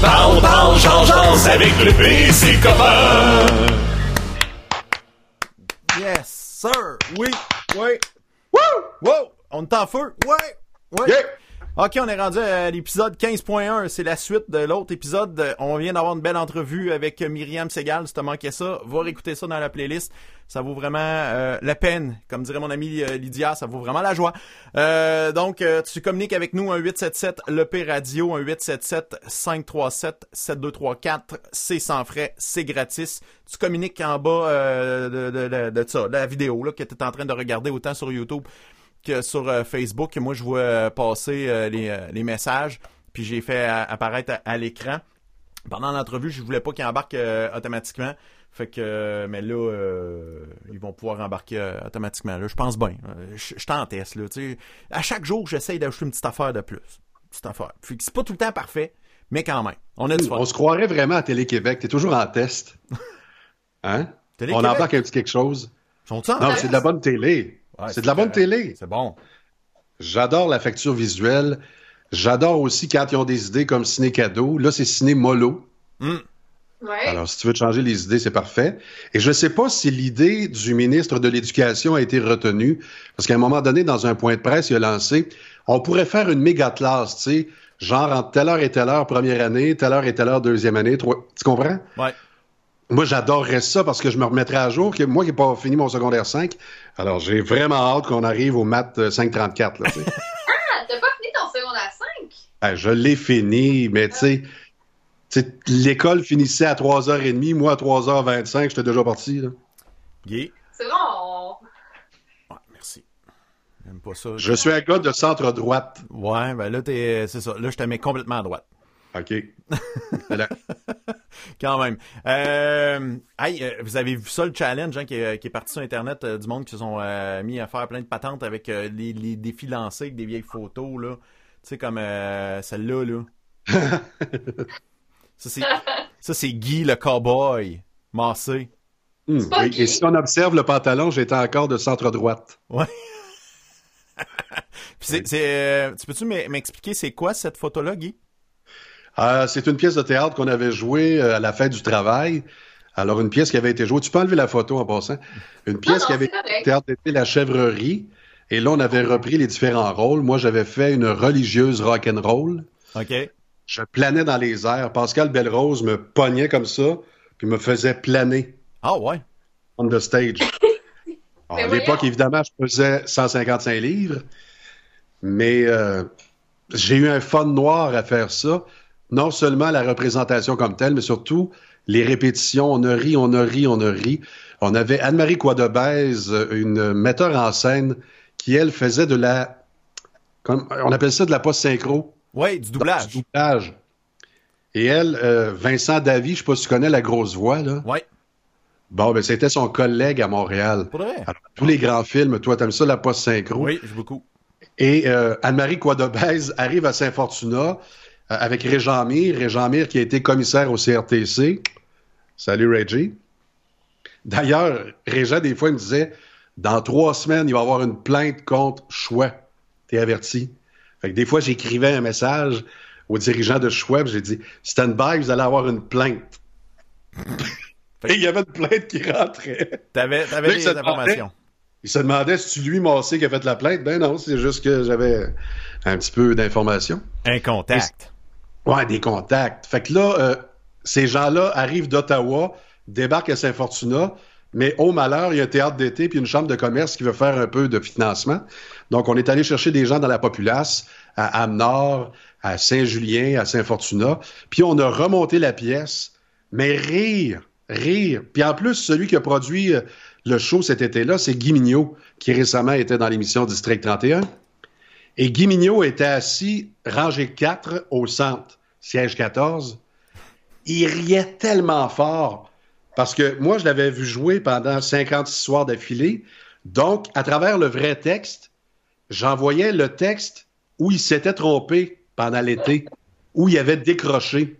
Parle, parle, change, avec le PC copain. Yes, sir. Oui, oui. Woo! Wow! On est en feu. Ouais, ouais. OK, on est rendu à l'épisode 15.1. C'est la suite de l'autre épisode. On vient d'avoir une belle entrevue avec Myriam Segal. Si t'as manqué ça, va réécouter ça dans la playlist. Ça vaut vraiment euh, la peine. Comme dirait mon ami euh, Lydia, ça vaut vraiment la joie. Euh, donc, tu communiques avec nous un 877 l'EP Radio, un 877 537 7234. C'est sans frais, c'est gratis. Tu communiques en bas de, de, de, ça, de la vidéo là, que tu es en train de regarder autant sur YouTube que sur euh, Facebook. Moi, je vois euh, passer euh, les, messages, puis j'ai fait apparaître à, l'écran. Pendant l'entrevue, je voulais pas qu'ils embarquent automatiquement. Fait que, mais là, ils vont pouvoir embarquer automatiquement. Là, je pense bien. je, je t'en teste. Là, à chaque jour, j'essaye d'ajouter une petite affaire de plus. Une petite affaire. c'est pas tout le temps parfait, mais quand même. On a du On se croirait vraiment à Télé-Québec. T'es toujours en test. Hein? On embarque un petit quelque chose. non, c'est de la bonne télé c'est de la bonne télé. C'est bon. J'adore la facture visuelle. J'adore aussi quand ils ont des idées comme Ciné Cadeau. Là, c'est Ciné Mollo. Hmm. Alors, si tu veux te changer les idées, c'est parfait. Et je ne sais pas si l'idée du ministre de l'Éducation a été retenue, parce qu'à un moment donné, dans un point de presse, il a lancé, on pourrait faire une méga classe, tu sais, genre entre telle heure et telle heure première année, telle heure et telle heure deuxième année, tu comprends? Ouais. Moi, j'adorerais ça parce que je me remettrais à jour. Que moi qui n'ai pas fini mon secondaire 5, alors j'ai vraiment hâte qu'on arrive au maths 534. Là, ah, t'as pas fini ton secondaire 5? Ben, je l'ai fini, mais tu sais, l'école finissait à 3h30, moi à 3h25, j'étais déjà parti. Là. C'est bon. Ouais, merci. J'aime pas ça. Je suis un gars de centre droite. Ouais, ben là, c'est ça. Là, je te mets complètement à droite. OK. Quand même. Euh, euh, vous avez vu ça, le challenge hein, qui, est, parti sur Internet euh, du monde qui se sont mis à faire plein de patentes avec les, défis lancés avec des vieilles photos, là. Tu sais, comme celle-là, là. ça, c'est Guy, le cowboy, massé. Hmm, Et si on observe le pantalon, j'étais encore de centre-droite. Ouais. tu peux-tu m'expliquer c'est quoi cette photo-là, Guy? Euh, c'est une pièce de théâtre qu'on avait jouée euh, à la fête du travail. Alors, une pièce qui avait été jouée. Tu peux enlever la photo en passant. Une pièce qui avait été théâtre d'été La Chèvrerie. Et là, on avait repris les différents rôles. Moi, j'avais fait une religieuse rock'n'roll. OK. Je planais dans les airs. Pascal Belrose me pognait comme ça, puis me faisait planer. Ah ouais? On the stage. à l'époque, évidemment, je faisais 155 livres. Mais euh, j'ai eu un fun noir à faire ça non seulement la représentation comme telle, mais surtout les répétitions. On a ri, on a ri, on a ri. On avait Anne-Marie Quadebèze, une metteur en scène, qui, elle, faisait de la... on appelle ça de la post-synchro. Oui, du doublage. Du doublage. Et elle, euh, Vincent Davy, je sais pas si tu connais la grosse voix, là. Oui. Bon, ben c'était son collègue à Montréal. Pour vrai? tous les grands films, toi, t'aimes ça, la post-synchro? Oui, j'aime beaucoup. Et euh, Anne-Marie Quadebèze arrive à Saint-Fortuna avec Régent Mir. Régent Mir qui a été commissaire au CRTC. Salut Reggie. D'ailleurs, Régent, des fois, il me disait dans trois semaines, il va y avoir une plainte contre Choix. T'es averti. Fait que des fois, j'écrivais un message aux dirigeants de Choix, j'ai dit Stand by, vous allez avoir une plainte. Et il y avait une plainte qui rentrait. T'avais, avais des informations. Il se demandait si tu lui massé qui a fait la plainte? Ben non, c'est juste que j'avais un petit peu d'informations. Un contact. Ouais, des contacts. Fait que là, euh, ces gens-là arrivent d'Ottawa, débarquent à Saint-Fortuna, mais au malheur, il y a un théâtre d'été puis une chambre de commerce qui veut faire un peu de financement. Donc, on est allé chercher des gens dans la populace, à Amnord, à Saint-Julien, à Saint-Fortuna, puis on a remonté la pièce, mais rire, rire. Puis en plus, celui qui a produit euh, le show cet été-là, c'est Guy Mignot, qui récemment était dans l'émission District 31. Et Guy Mignot était assis, rangé 4 au centre siège 14, il riait tellement fort parce que moi, je l'avais vu jouer pendant 56 soirs d'affilée. Donc, à travers le vrai texte, j'envoyais le texte où il s'était trompé pendant l'été, où il avait décroché.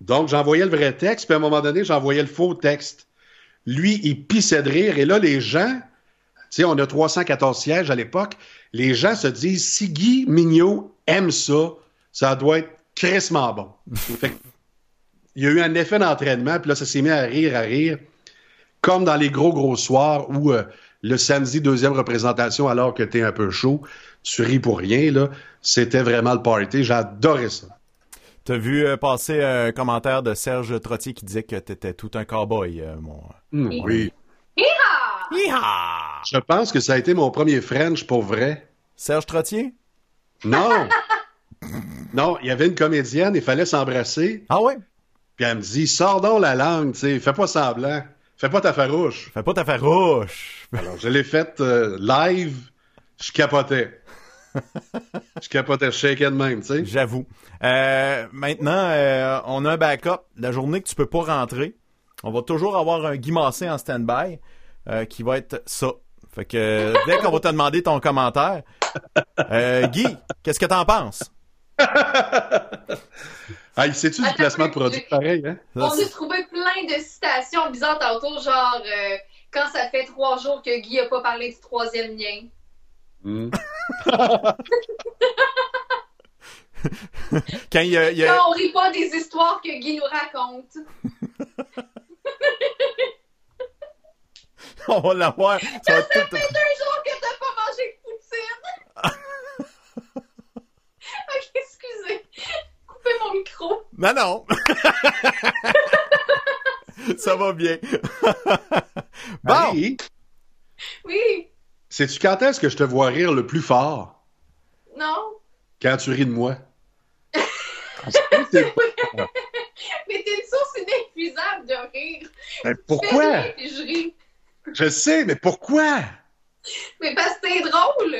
Donc, j'envoyais le vrai texte, puis à un moment donné, j'envoyais le faux texte. Lui, il pissait de rire. Et là, les gens, tu sais, on a 314 sièges à l'époque, les gens se disent, si Guy Mignot aime ça, ça doit être crissement bon. fait il y a eu un effet d'entraînement, puis là, ça s'est mis à rire, à rire, comme dans les gros, gros soirs où euh, le samedi, deuxième représentation, alors que t'es un peu chaud, tu ris pour rien, là. C'était vraiment le party. J'adorais ça. T'as vu euh, passer un commentaire de Serge Trottier qui disait que t'étais tout un cowboy, euh, mon... Hmm, oui. Hi-ha! Je pense que ça a été mon premier French pour vrai. Serge Trottier? Non! non, il y avait une comédienne, il fallait s'embrasser. Ah ouais? Puis elle me dit, sors donc la langue, tu sais, fais pas semblant. Fais pas ta farouche. Fais pas ta farouche. Alors, je l'ai faite euh, live, je capotais. je capotais, je de même, tu sais. J'avoue. Euh, maintenant, euh, on a un backup. La journée que tu peux pas rentrer, on va toujours avoir un Guy Massé en stand-by qui va être ça. Fait que dès qu'on va te demander ton commentaire, Guy, qu'est-ce que t'en penses? Ah, sais-tu du placement de produit pareil, hein? On a trouvé plein de citations bizarres tantôt, genre quand ça fait trois jours que Guy a pas parlé du troisième lien. Hmm. quand, il y a, quand on rit pas des histoires que Guy nous raconte. on va l'avoir. Ça, ça fait deux jours que t'as pas mangé de poutine. excusez. Coupez mon micro. Non, non. ça va bien. bon. Oui. Sais-tu quand est-ce que je te vois rire le plus fort? Non. Quand tu ris de moi. mais t'es une source inépuisable de rire? Mais pourquoi? je ris. Je sais, mais pourquoi? Mais parce que c'est drôle!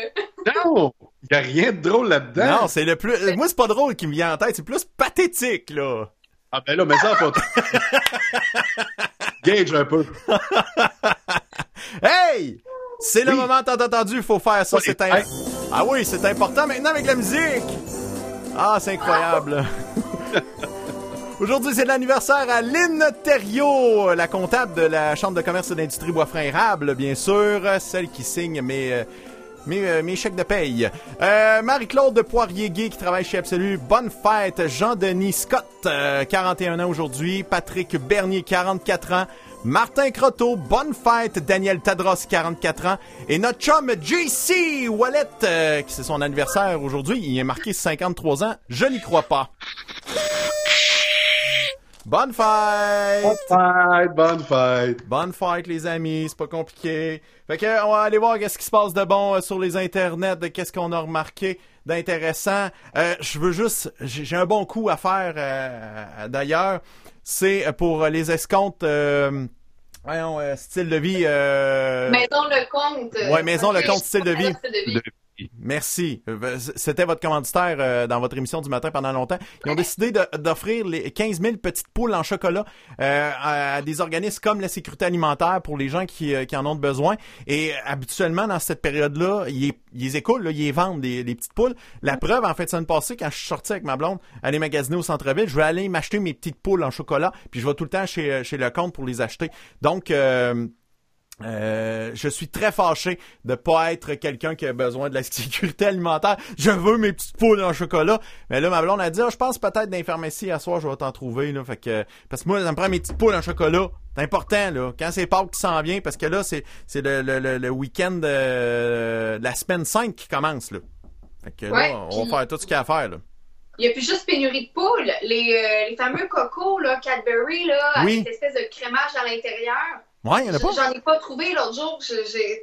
Non! Il n'y a rien de drôle là-dedans! Non, c'est le plus. Moi, c'est pas drôle qui me vient en tête, c'est plus pathétique, là! Ah ben là, mais ça, pas. Gage un peu. hey! C'est le moment tant entendu, il faut faire ça, c'est un... Ah oui, c'est important maintenant avec la musique! Ah, c'est incroyable! Aujourd'hui, c'est l'anniversaire à Lynn Thériault, la comptable de la Chambre de commerce et d'industrie Boisfrain Érable, bien sûr, celle qui signe mes, mes, mes chèques de paye. Euh, Marie-Claude Poirier-Gay qui travaille chez Absolu. Bonne fête. Jean-Denis Scott, 41 ans aujourd'hui. Patrick Bernier, 44 ans. Martin Croteau, bonne fête, Daniel Tadros, 44 ans, et notre chum JC Wallet, qui c'est son anniversaire aujourd'hui, il est marqué 53 ans, je n'y crois pas. Bonne fête! Bonne fête, bonne fête! Bonne fête, les amis, c'est pas compliqué. Fait que, on va aller voir qu'est-ce qui se passe de bon euh, sur les internets, de qu'est-ce qu'on a remarqué d'intéressant. Euh, je veux juste, j'ai un bon coup à faire euh, d'ailleurs. C'est pour les escomptes. Euh, voyons, style de vie. Maison le compte. Ouais, maison le compte, style de vie. Merci. Euh, c'était votre commanditaire euh, dans votre émission du matin pendant longtemps. Ils ont décidé d'offrir les 15 000 petites poules en chocolat euh, à, des organismes comme la sécurité alimentaire pour les gens qui, en ont besoin. Et habituellement, dans cette période-là, ils, écoulent, ils les vendent, les, petites poules. La preuve, en fait, semaine passée, quand je suis sorti avec ma blonde, aller magasiner au centre-ville, je vais aller m'acheter mes petites poules en chocolat, puis je vais tout le temps chez, chez le compte pour les acheter. Donc... Euh, je suis très fâché de pas être quelqu'un qui a besoin de la sécurité alimentaire. Je veux mes petites poules en chocolat. Mais là, ma blonde a dit, ah, je pense peut-être dans les pharmacies à soir, je vais t'en trouver, là. Fait que, parce que moi, ça me prend mes petites poules en chocolat. C'est important, là. Quand c'est Pâques qui s'en vient, parce que là, c'est, c'est le, le, le, week-end de, la semaine 5 qui commence, là. Fait que là, on va faire tout ce qu'il y a à faire, là. Il n'y a plus juste pénurie de poules. Les, euh, les fameux cocos, là, Cadbury, là, avec cette espèce de crémage à l'intérieur. Ouais, il en a pas. J'en ai pas trouvé l'autre jour.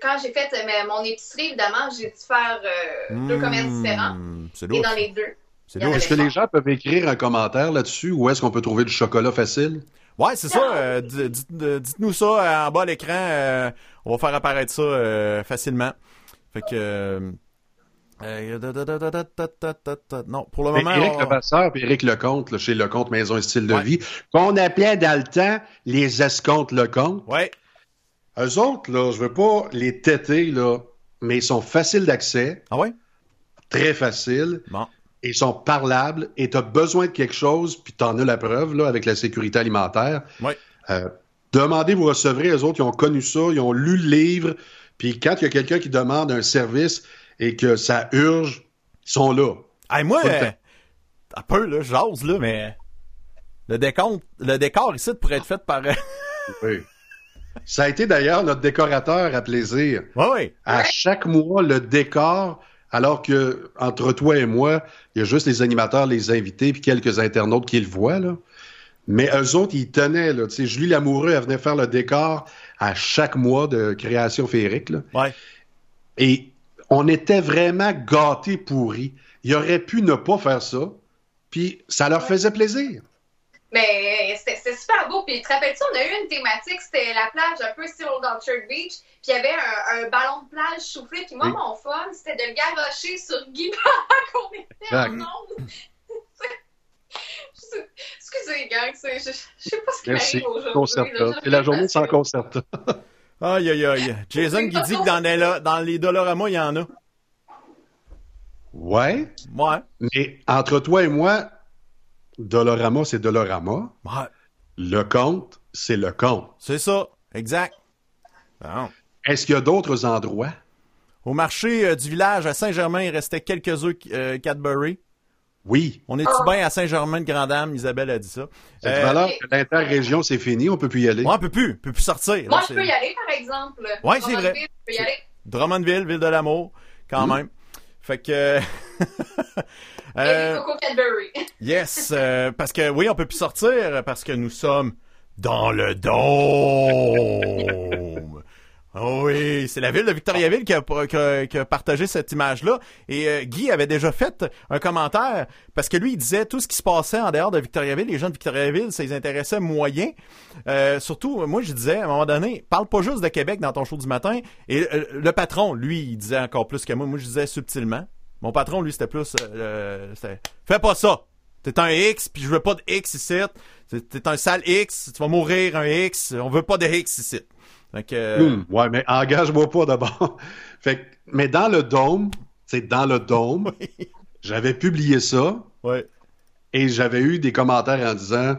quand j'ai fait euh, mon épicerie, évidemment, j'ai dû faire euh, deux commerces hmm, différents. C'est Et dans les deux. Est-ce que les gens peuvent écrire un commentaire là-dessus ou est-ce qu'on peut trouver du chocolat facile? Ouais, c'est ça. Euh, dites-nous ça en bas à l'écran. on va faire apparaître ça facilement. Fait que. Euh, non, pour le moment. Éric Levasseur et Éric Lecomte, chez Lecomte Maison et Style de Vie, qu'on appelait dans le temps les escomptes Lecomte. Ouais. Eux autres, là, je veux pas les têter, là, mais ils sont faciles d'accès. Ah ouais? Très faciles. Bon. Ils sont parlables et tu as besoin de quelque chose, puis tu en as la preuve, là, avec la sécurité alimentaire. Ouais. Euh, demandez, vous recevrez. Eux autres, ils ont connu ça, ils ont lu le livre. Puis quand il y a quelqu'un qui demande un service, et que ça urge, ils sont là. moi, un peu, là, j'ose, là, mais le décor, le décor ici pourrait être fait par... oui. Ça a été d'ailleurs notre décorateur à plaisir. Oui, oui. À chaque mois, le décor, alors que entre toi et moi, il y a juste les animateurs, les invités, puis quelques internautes qui le voient, là. Mais eux autres, ils tenaient, là. Tu sais, Julie Lamoureux, elle venait faire le décor à chaque mois de création féerique, là. Ouais. Et on était vraiment gâtés pourris. Ils auraient pu ne pas faire ça, puis ça leur faisait plaisir. Mais c'était super beau. Puis, te rappelles-tu, on a eu une thématique, c'était la plage un peu style Old Orchard Beach. Puis, il y avait un, un, ballon de plage soufflé. Puis, moi, Oui. mon fun, c'était de le garrocher sur Guy qu'on était en onde. Excusez, gang, je, je sais pas ce qui m'arrive aujourd'hui. C'est la journée sans concerta. Aïe, aïe, aïe. Jason qui dit que dans les, dans les Dolorama, il y en a. Ouais, Ouais. mais entre toi et moi, Dolorama, c'est Dolorama. Ouais. Le compte, c'est le compte. C'est ça. Exact. Bon. Est-ce qu'il y a d'autres endroits? Au marché euh, du village à Saint-Germain, il restait quelques œufs euh, Cadbury. Oui. On est-tu bien à Saint-Germain-de-Grandame? Isabelle a dit ça. C'est Euh, valeur l'interrégion, c'est fini, on peut plus y aller. Ouais, on peut plus. On peut plus sortir. Moi, là, je peux y aller, par exemple. Ouais, c'est vrai. Je peux y aller. Drummondville, ville de l'amour, quand Mm. même. Fait que... Euh, Coco Cadbury. yes, euh, parce que oui, on peut plus sortir parce que nous sommes dans le dôme. Oh oui, c'est la ville de Victoriaville qui a, partagé cette image-là. Et euh, Guy avait déjà fait un commentaire parce que lui, il disait tout ce qui se passait en dehors de Victoriaville, les gens de Victoriaville, ça les intéressait moyen. Euh, surtout, moi, je disais à un moment donné, parle pas juste de Québec dans ton show du matin. Et euh, le patron, lui, il disait encore plus que moi. Moi, je disais subtilement. Mon patron, lui, c'était plus, fais pas ça. T'es un X, puis je veux pas de X ici. T'es un sale X, tu vas mourir un X. On veut pas de X ici. Euh, Hum, ouais, mais engage-moi pas d'abord. fait que- mais dans le dôme, c'est dans le dôme, j'avais publié ça ouais. et j'avais eu des commentaires en disant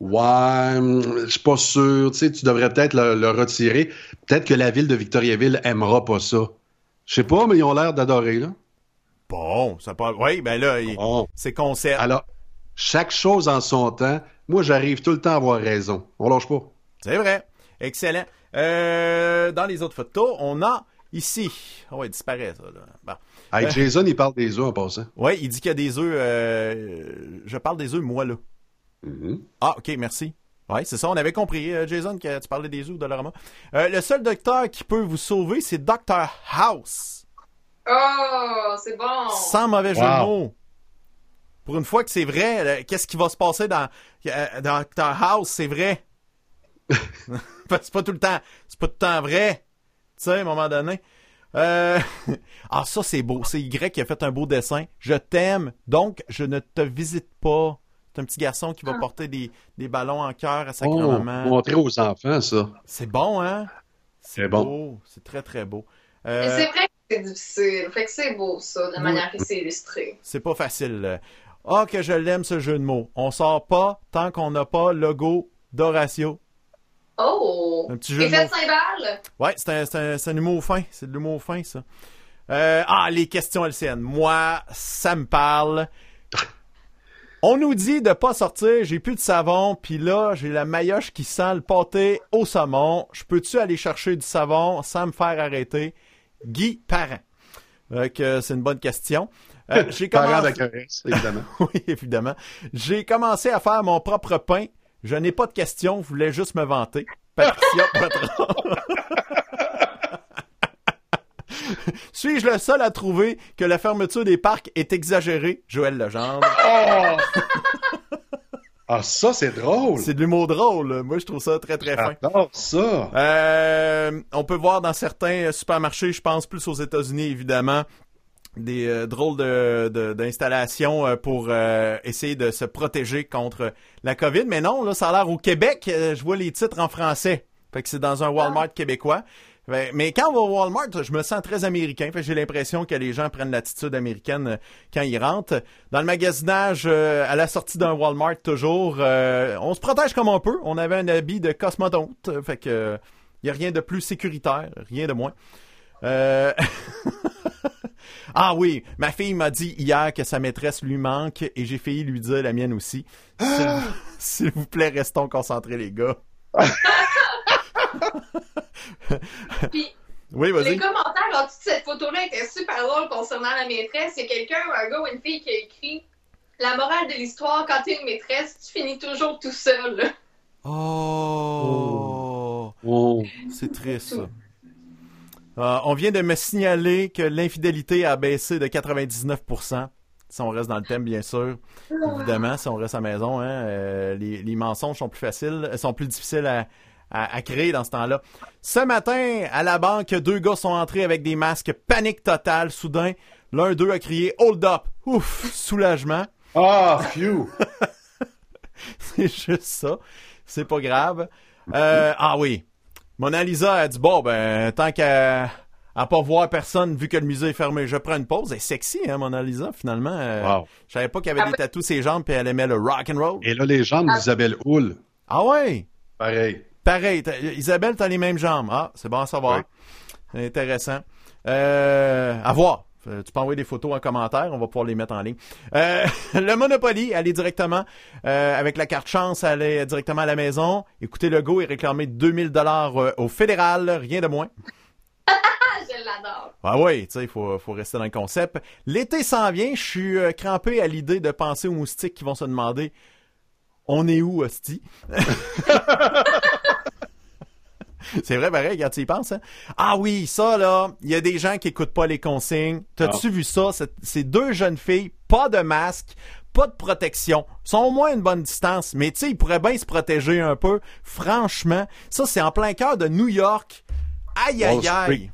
Ouais, hum, je suis pas sûr, tu sais, tu devrais peut-être le, le retirer. Peut-être que la ville de Victoriaville aimera pas ça. Je sais pas, mais ils ont l'air d'adorer, là. Bon, ça pas. Oui, ben là, il- Bon. c'est concept. Alors, chaque chose en son temps, moi, j'arrive tout le temps à avoir raison. On lâche pas. C'est vrai. Excellent. Euh, dans les autres photos, on a ici. Oh, ouais, il disparaît, ça. Là. Bon. Hey, Euh. Jason, il parle des œufs en passant. Ouais, il dit qu'il y a des œufs. euh, je parle des œufs, moi, là. Mhm. Ah, ok, merci. Ouais, c'est ça, on avait compris, euh, Jason, que tu parlais des œufs de Lorama. Euh, le seul docteur qui peut vous sauver, c'est Dr. House. Oh, c'est bon. Sans mauvais jeu de mots. Pour une fois que c'est vrai, euh, qu'est-ce qui va se passer dans, euh, dans Dr. House, c'est vrai. C'est pas tout le temps. C'est pas tout le temps vrai. Tu sais, à un moment donné. Euh, Ah, ça, c'est beau. C'est Y qui a fait un beau dessin. Je t'aime, donc je ne te visite pas. C'est un petit garçon qui va Ah. porter des, des ballons en cœur à sa Oh, grand-maman. montrer aux enfants, ça. C'est bon, hein? C'est bon. beau. C'est très, très beau. Mais Euh, c'est vrai que c'est difficile. Fait que c'est beau, ça, de la Oui. manière que c'est illustré. c'est pas facile. Ah, que je l'aime, ce jeu de mots. On sort pas tant qu'on n'a pas logo d'Horatio. Oh! Un petit jeu de Effet de cymbale? Ouais, c'est un, c'est un, c'est un humour fin. C'est de l'humour fin, ça. Euh, ah, les questions LCN. Moi, ça me parle. On nous dit de pas sortir, j'ai plus de savon, puis là, j'ai la maillotche qui sent le pâté au saumon. Je peux-tu aller chercher du savon sans me faire arrêter? Guy Parent. Que c'est une bonne question. Euh, j'ai commencé... de la caresse, évidemment. Oui, évidemment. J'ai commencé à faire mon propre pain. Je n'ai pas de questions, je voulais juste me vanter. Patricia Patron. Suis-je le seul à trouver que la fermeture des parcs est exagérée? Joël Legendre? Ah, ça, c'est drôle. C'est de l'humour drôle. Moi, je trouve ça très, très fin. J'adore ça. Euh, on peut voir dans certains supermarchés, je pense plus aux États-Unis évidemment, des euh, drôles de, de- d'installations euh, pour euh, essayer de se protéger contre la COVID. Mais non, là, ça a l'air au Québec, euh, je vois les titres en français. Fait que c'est dans un Walmart québécois. Fait- Mais quand on va au Walmart, je me sens très américain. Fait que j'ai l'impression que les gens prennent l'attitude américaine quand ils rentrent. Dans le magasinage, euh, à la sortie d'un Walmart, toujours, euh, on se protège comme on peut. On avait un habit de cosmonaute. Fait que il y a rien de plus sécuritaire, rien de moins. Euh... Ah oui, ma fille m'a dit hier que sa maîtresse lui manque et j'ai failli lui dire la mienne aussi. S'il- vous plaît, restons concentrés, les gars. Puis Oui, les commentaires en dessous de cette photo-là étaient super drôles concernant la maîtresse. Il y a quelqu'un, un gars ou une fille qui a écrit La morale de l'histoire, quand t'es une maîtresse, tu finis toujours tout seul. Oh, Oh. c'est triste, ça. Euh, on vient de me signaler que l'infidélité a baissé de 99%. Si on reste dans le thème, bien sûr. Évidemment, si on reste à la maison, hein, euh, les, les mensonges sont plus faciles, euh, sont plus difficiles à, à- à créer dans ce temps-là. Ce matin, à la banque, deux gars sont entrés avec des masques panique totale. Soudain, l'un d'eux a crié Hold up! Ouf! Soulagement. Ah, phew! C'est juste ça. C'est pas grave. Euh, ah oui. Mona Lisa a dit bon ben tant qu'à à pas voir personne vu que le musée est fermé, je prends une pause. Elle est sexy hein Mona Lisa finalement. Euh, Wow. Je savais pas qu'elle avait des tatous ses jambes puis elle aimait le rock and roll. Et là, les jambes d'Isabelle Houle, Ah ouais? pareil. Pareil. t'as- Isabelle t'as les mêmes jambes. Ah c'est bon à savoir. C'est intéressant. Euh, à voir. Euh, Tu peux envoyer des photos en commentaire, on va pouvoir les mettre en ligne. Euh, le Monopoly, aller directement euh, avec la carte chance, aller directement à la maison, écouter le go et réclamer 2000 dollars au fédéral, rien de moins. Je l'adore. Ah oui, tu sais, il faut, faut rester dans le concept. L'été s'en vient, je suis crampé à l'idée de penser aux moustiques qui vont se demander on est où, hostie? C'est vrai, pareil, quand tu y penses. Hein? Ah oui, ça, là, il y a des gens qui écoutent pas les consignes. T'as-tu vu ça? C'est- Ces deux jeunes filles, pas de masque, pas de protection, sont au moins à une bonne distance, mais tu sais, ils pourraient bien se protéger un peu. Franchement, ça, c'est en plein cœur de New York. Aïe, aïe, aïe.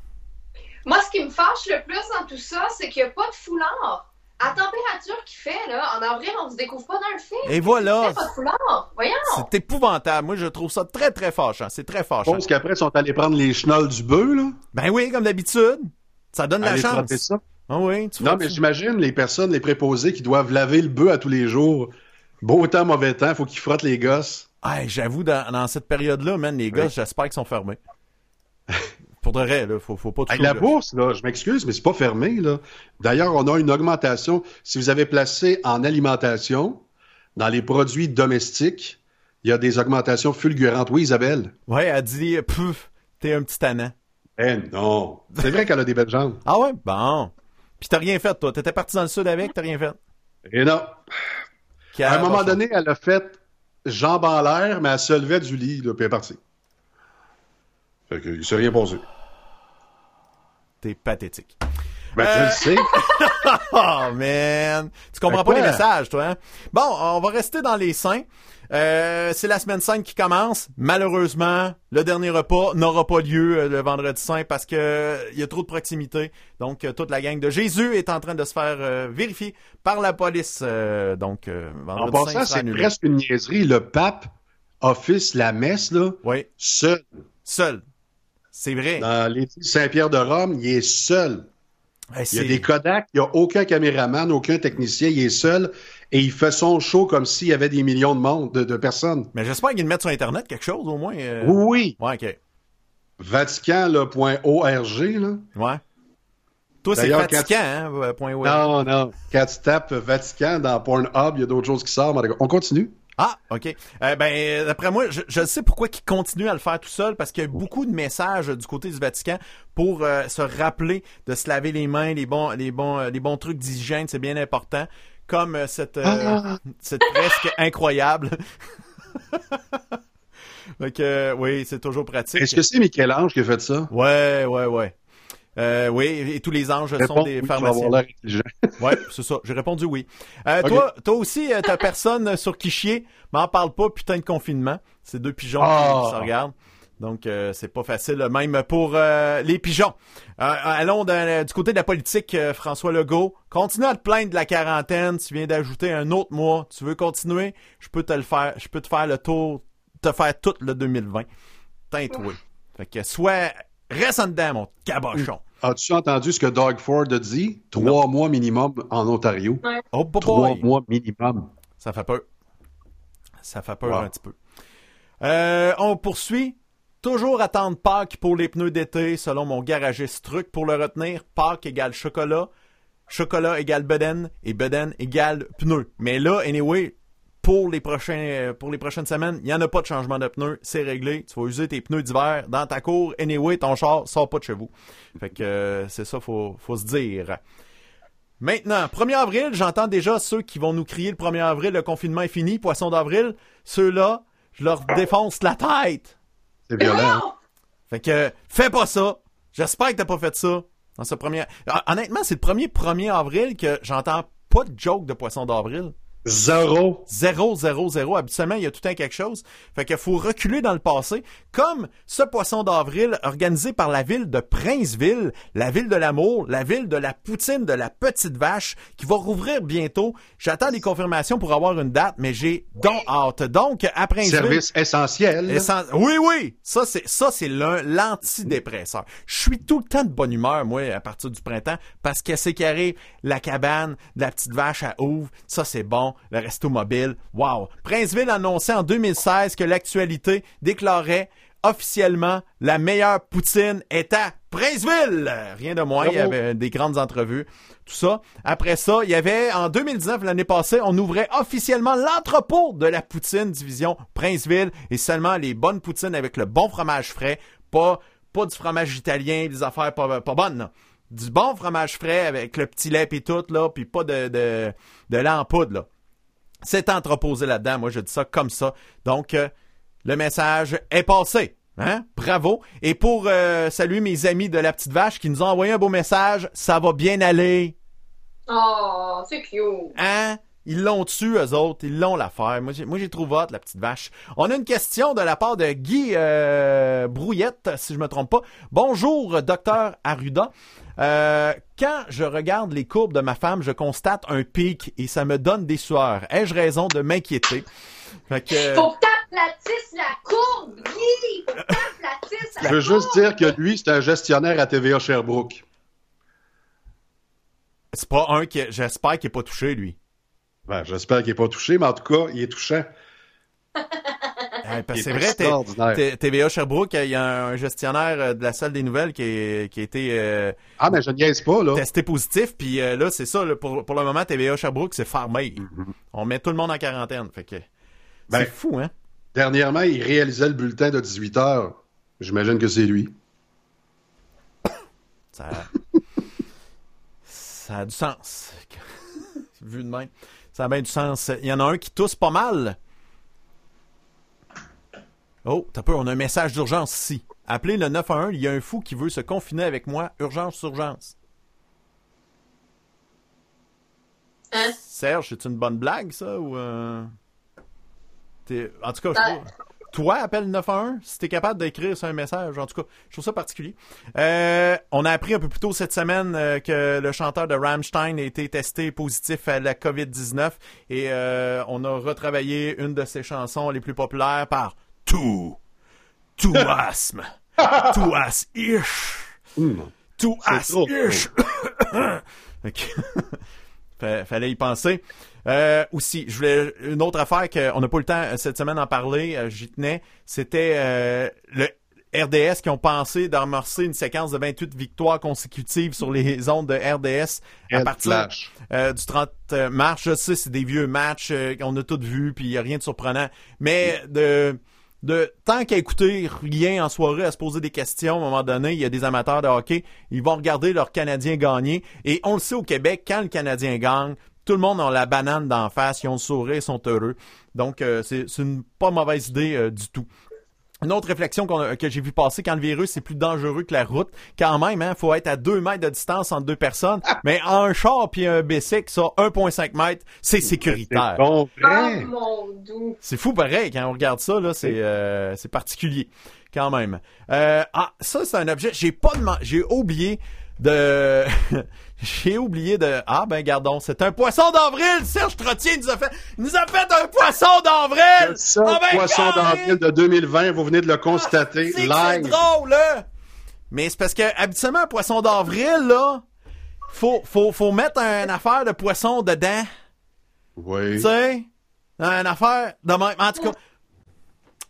Moi, ce qui me fâche le plus dans tout ça, c'est qu'il n'y a pas de foulard. À la température qu'il fait, là, en avril, on se découvre pas dans le film. Et Il voilà, n'y a pas de foulard. Voyons. c'est épouvantable. Moi, je trouve ça très, très fâchant. C'est très Je fâchant. pense qu'après, ils sont allés prendre les chenolles du bœuf, là. Ben oui, comme d'habitude. Ça donne la Aller chance. frotter ça. Ah oui, tu Non, mais tu- j'imagine les personnes, les préposés qui doivent laver le bœuf à tous les jours. Beau temps, mauvais temps, faut qu'ils frottent les gosses. Hey, j'avoue, dans, dans cette période-là, man, les Oui. j'espère qu'ils sont fermés. Pour de vrai, là, faut, faut pas la bourse, là, je m'excuse, mais c'est pas fermé, là. D'ailleurs, on a une augmentation. Si vous avez placé en alimentation, dans les produits domestiques, il y a des augmentations fulgurantes. Oui, Isabelle? Ouais, elle dit, pff, t'es un petit tannant. Eh non. C'est vrai qu'elle a des belles jambes. Ah ouais? Bon. Puis t'as rien fait, toi. T'étais parti dans le sud avec, t'as rien fait? Et non. Qui À un moment donné, elle a fait jambes en l'air, mais elle se levait du lit, là, puis elle est partie. Fait que, il s'est rien passé. T'es pathétique. Ben, Euh, je le sais. Oh, man! Tu comprends pas les messages, toi, hein? Bon, on va rester dans les saints. Euh, c'est la semaine 5 qui commence. Malheureusement, le dernier repas n'aura pas lieu euh, le vendredi saint parce que euh, il y a trop de proximité. Donc, euh, toute la gang de Jésus est en train de se faire euh, vérifier par la police. Euh, donc, euh, En vendredi saint passant, c'est presque une niaiserie. Le pape office la messe, là, Oui, seul. seul. C'est vrai. Dans l'église Saint-Pierre de Rome, il est seul. Il y a des Kodak, il n'y a aucun caméraman, aucun technicien, il est seul et il fait son show comme s'il y avait des millions de monde, de, de personnes. Mais j'espère qu'ils mettent sur Internet quelque chose, au moins. euh. Oui. Ouais, OK. Vatican.org, là. Ouais. Toi, c'est fatigant, hein, euh, point. Non, non. Quand tu tapes Vatican dans Pornhub, il y a d'autres choses qui sortent. On continue. Ah, OK. Euh, ben, d'après moi, je, je sais pourquoi il continue à le faire tout seul, parce qu'il y a beaucoup de messages du côté du Vatican pour euh, se rappeler de se laver les mains, les bons, les bons, euh, les bons trucs d'hygiène, c'est bien important. Comme euh, cette, euh, Ah. cette fresque incroyable. Donc, euh, oui, c'est toujours pratique. Est-ce que c'est Michel-Ange qui a fait ça? Ouais, ouais, ouais. Euh, oui, et tous les anges sont des oui, pharmaciens. Ouais, c'est ça. J'ai répondu oui. Euh. Toi, toi aussi, euh, t'as personne sur qui chier. M'en parle pas, putain de confinement. C'est deux pigeons Ah. qui se regardent. Donc, euh, c'est pas facile, même pour euh, les pigeons. Euh, allons du côté de la politique, euh, François Legault. Continue à te plaindre de la quarantaine. Tu viens d'ajouter un autre mois. Tu veux continuer? Je peux te le faire. Je peux te faire le tour, te faire tout le 2020. Tintoué. Fait que soit reste en dedans, mon cabochon. As-tu entendu ce que Doug Ford a dit? Trois mois minimum en Ontario. Oh, boy, Trois mois minimum. Ça fait peur. Ça fait peur Wow. un petit peu. Euh, on poursuit. Toujours attendre Pâques pour les pneus d'été, selon mon garagiste truc. Pour le retenir, Pâques égale chocolat. chocolat égale bedaine et bedaine égale pneu. Mais là, anyway, pour les prochains euh, pour les prochaines semaines, il n'y en a pas de changement de pneus, c'est réglé. Tu vas user tes pneus d'hiver dans ta cour. Anyway, ton char sort pas de chez vous. Fait que euh, c'est ça, faut, faut se dire. Maintenant, 1er avril, j'entends déjà ceux qui vont nous crier le 1er avril, le confinement est fini, poisson d'avril. Ceux-là, je leur défonce la tête. C'est violent. hein? Fait que, fais pas ça. J'espère que t'as pas fait ça. Dans ce premier... Honnêtement, c'est le premier 1er avril que j'entends pas de joke de poisson d'avril. Zéro. 0, 0, 0. Habituellement, il y a tout un quelque chose. Fait qu'il faut reculer dans le passé. Comme ce poisson d'avril organisé par la ville de Princeville, la ville de l'amour, la ville de la poutine de la petite vache, qui va rouvrir bientôt. J'attends des confirmations pour avoir une date, mais j'ai donc hâte. Donc, à Princeville... Service essentiel. Essen- Oui, oui, ça c'est ça c'est l'un- l'antidépresseur. Je suis tout le temps de bonne humeur moi à partir du printemps parce que c'est carré la cabane de la petite vache à ouvre, ça c'est bon, le resto mobile. Wow. Princeville annonçait en 2016 que l'actualité déclarait officiellement la meilleure poutine est à Princeville. Rien de moins, il y avait des grandes entrevues, tout ça. Après ça, il y avait en 2019 l'année passée, on ouvrait officiellement l'entrepôt de la poutine division Princeville et seulement les bonnes poutines avec le bon fromage frais, pas pas du fromage italien, des affaires pas, pas bonnes. là. Du bon fromage frais avec le petit lait et tout là, puis pas de de de lait en poudre là. C'est entreposé là-dedans, moi je dis ça comme ça. Donc euh, le message est passé. Hein? Bravo. Et pour euh, saluer mes amis de la petite vache qui nous ont envoyé un beau message, ça va bien aller. Oh, c'est cute. Hein? Ils l'ont tué, eux autres. Ils l'ont l'affaire. Moi, j'ai, moi, j'ai trouvé hâte, la petite vache. On a une question de la part de Guy euh, Brouillette, si je me trompe pas. Bonjour, docteur Arruda. Euh, quand je regarde les courbes de ma femme, je constate un pic et ça me donne des sueurs. Ai-je raison de m'inquiéter? Fait que, Faut que t'aplatisses la courbe, Guy! Faut que t'aplatisses la Je veux courbe! juste dire que lui, c'est un gestionnaire à TVA Sherbrooke. c'est pas un qui, j'espère qu'il est pas touché, lui. Ben, j'espère qu'il n'est pas touché, mais en tout cas, il est touchant. Ouais, c'est est vrai, TVA Sherbrooke, il y a un gestionnaire euh, de la salle des nouvelles qui, est- qui a été euh, Ah, mais je ne niaise pas, là. testé positif, puis euh, là, c'est ça, là, pour, pour le moment, TVA Sherbrooke, c'est fermé. On met tout le monde en quarantaine, fait que... Ben, c'est fou, hein? Dernièrement, il réalisait le bulletin de 18 heures. J'imagine que c'est lui. Ça, ça a du sens. Vu de même. Ça a bien du sens. Il y en a un qui tousse pas mal. Oh, t'as on a un message d'urgence ici. Appelez le 911, il y a un fou qui veut se confiner avec moi. Urgence, urgence. Hein? Serge, c'est une bonne blague, ça, ou... euh, En tout cas, je trouve- Toi, appelle le 911 si t'es capable d'écrire sur un message. En tout cas, je trouve ça particulier. Euh, on a appris un peu plus tôt cette semaine euh, que le chanteur de Rammstein a été testé positif à la COVID-19 et euh, on a retravaillé une de ses chansons les plus populaires par Tout. Tout asthme. Tout as ish. Hum. Tout as ish. Fallait y penser. Euh, aussi, je voulais une autre affaire qu'on n'a pas eu le temps euh, cette semaine d'en parler, euh, j'y tenais, c'était euh, le RDS qui ont pensé d'amorcer une séquence de 28 victoires consécutives sur les ondes de RDS à partir euh, du 30 mars. Je sais, c'est des vieux matchs qu'on a tous vus, puis il n'y a rien de surprenant. Mais de de tant qu'à écouter rien en soirée, à se poser des questions, à un moment donné, il y a des amateurs de hockey, ils vont regarder leur Canadien gagner. Et on le sait au Québec, quand le Canadien gagne, tout le monde a la banane d'en face, ils ont le sourire, ils sont heureux. Donc, euh, c'est une pas mauvaise idée euh, du tout. Une autre réflexion a- que j'ai vu passer, quand le virus est plus dangereux que la route, quand même, hein, faut être à deux mètres de distance entre deux personnes, mais un char puis un bicycle, ça, 1,5 mètres, c'est sécuritaire. C'est bon, Oh! C'est fou pareil quand on regarde ça là, c'est euh, c'est particulier quand même. Euh, ah ça c'est un objet, j'ai pas j'ai oublié de j'ai oublié de ah ben gardons, c'est un poisson d'avril, Serge Trottier nous a fait il nous a fait un poisson d'avril. Le seul Ah ben, poisson d'avril de 2020, vous venez de le constater C'est que c'est live. drôle là. Mais c'est parce que habituellement un poisson d'avril là, faut faut faut mettre un affaire de poisson dedans. Oui. Tu sais, une affaire de même. En tout cas,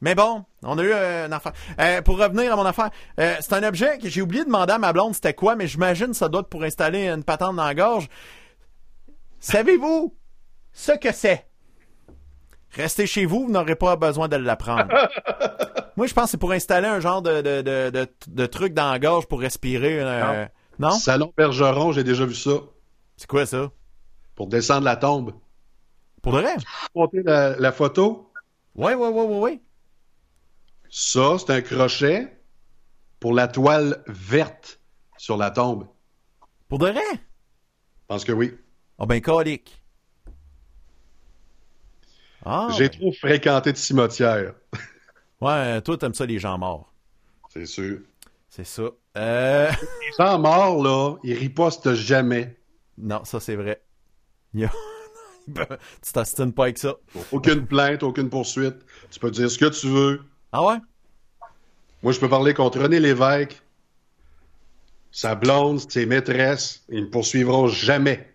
Mais bon, on a eu euh, une affaire. Euh, pour revenir à mon affaire, euh, c'est un objet que j'ai oublié de demander à ma blonde c'était quoi, mais j'imagine que ça doit être pour installer une patente dans la gorge. Savez-vous ce que c'est? Restez chez vous, vous n'aurez pas besoin de l'apprendre. Moi, je pense que c'est pour installer un genre de, de, de, de, de truc dans la gorge pour respirer. non? Salon Bergeron, j'ai déjà vu ça. C'est quoi ça? Pour descendre la tombe. Pour de vrai? Montrer la, la photo. Ouais, ouais, ouais, ouais, ouais. Ça, c'est un crochet pour la toile verte sur la tombe. Pour de vrai? Je pense que oui. Ah ben, colique. Ah, J'ai ben. trop fréquenté de cimetières. Ouais, toi, t'aimes ça, les gens morts. C'est sûr. C'est ça. Euh... Les gens morts, là, ils ripostent jamais. Non, ça, c'est vrai. Il y a- tu t'ostines pas avec ça. Aucune plainte, aucune poursuite. Tu peux dire ce que tu veux. Ah ouais? Moi, je peux parler contre René Lévesque, sa blonde, ses maîtresses. Ils ne me poursuivront jamais.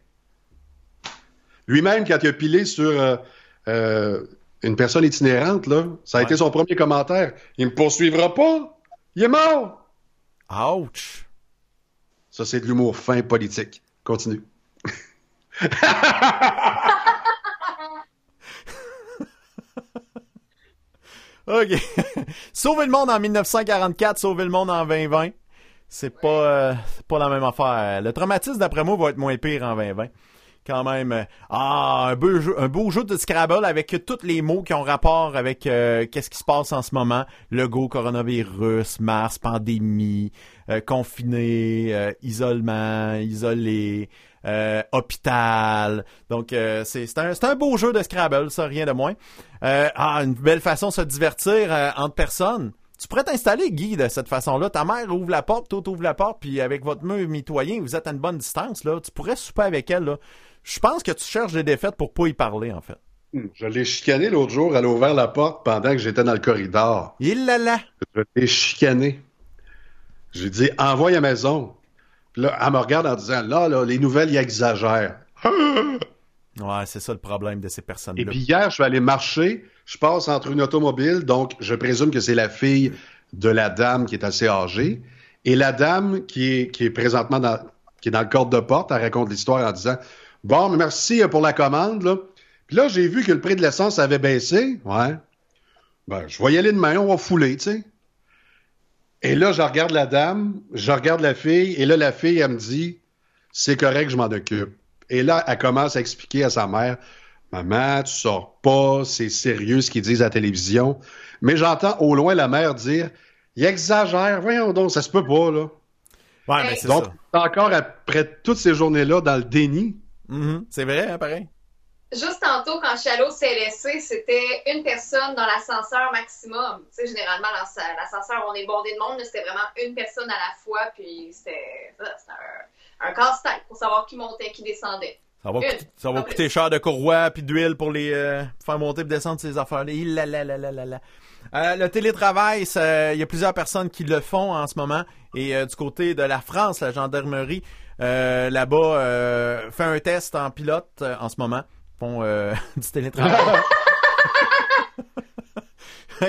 Lui-même, quand il a pilé sur euh, euh, une personne itinérante, là, ça a Ouais. été son premier commentaire. Il ne me poursuivra pas. Il est mort. Ouch! Ça, c'est de l'humour fin politique. Continue. OK. sauver le monde en 1944, sauver le monde en 2020. C'est pas, euh, pas la même affaire. Le traumatisme, d'après moi, va être moins pire en 2020. Quand même. euh, Ah, un beau jeu, un beau jeu de Scrabble avec tous les mots qui ont rapport avec euh, qu'est-ce qui se passe en ce moment. Le go, coronavirus, Mars, pandémie, euh, confiné, euh, isolement, isolé, euh, hôpital. Donc, euh, c'est un, un beau jeu de Scrabble, ça, rien de moins. Ah, une belle façon de se divertir entre personnes. Tu pourrais t'installer, Guy, de cette façon-là. Ta mère ouvre la porte, toi ouvre la porte, puis avec votre mur mitoyen, vous êtes à une bonne distance, là. Tu pourrais souper avec elle, là. Je pense que tu cherches des défaites pour pas y parler, en fait. Je l'ai chicané l'autre jour. Elle a ouvert la porte pendant que j'étais dans le corridor. Il là là! Je l'ai chicané. J'ai dit, envoie à la maison. Puis là, elle me regarde en disant, là, là, les nouvelles, ils exagèrent. Ouais, c'est ça le problème de ces personnes-là. Et puis hier, je suis allé marcher. Je passe entre une automobile, donc je présume que c'est la fille de la dame qui est assez âgée. Et la dame qui est, qui est présentement dans, qui est dans le corps de porte, elle raconte l'histoire en disant Bon, mais merci pour la commande. Là. Puis là, j'ai vu que le prix de l'essence avait baissé. Ouais. Ben, je vais y aller demain, on va fouler, tu sais. Et là, je regarde la dame, je regarde la fille, et là, la fille, elle me dit C'est correct, je m'en occupe. Et là, elle commence à expliquer à sa mère Maman, tu sors pas, c'est sérieux ce qu'ils disent à la télévision. Mais j'entends au loin la mère dire Il exagère, voyons donc, ça se peut pas, là. Ouais, ben c'est Donc, ça. encore après toutes ces journées-là dans le déni. Mhm. C'est vrai, hein, pareil. Juste tantôt, quand je suis allée au CLSC, c'était une personne dans l'ascenseur maximum. Tu sais, généralement, l'as- l'ascenseur, on est bondé de monde, mais c'était vraiment une personne à la fois, puis c'était c'était un, un casse-tête pour savoir qui montait, qui descendait. Ça va, coûter, ça va Pas coûter cher de courroie puis d'huile pour les euh, faire monter et descendre ces affaires-là. Euh, le télétravail, il y a plusieurs personnes qui le font en ce moment. Et euh, du côté de la France, la gendarmerie euh, là-bas euh, fait un test en pilote euh, en ce moment. Euh, du télétravail.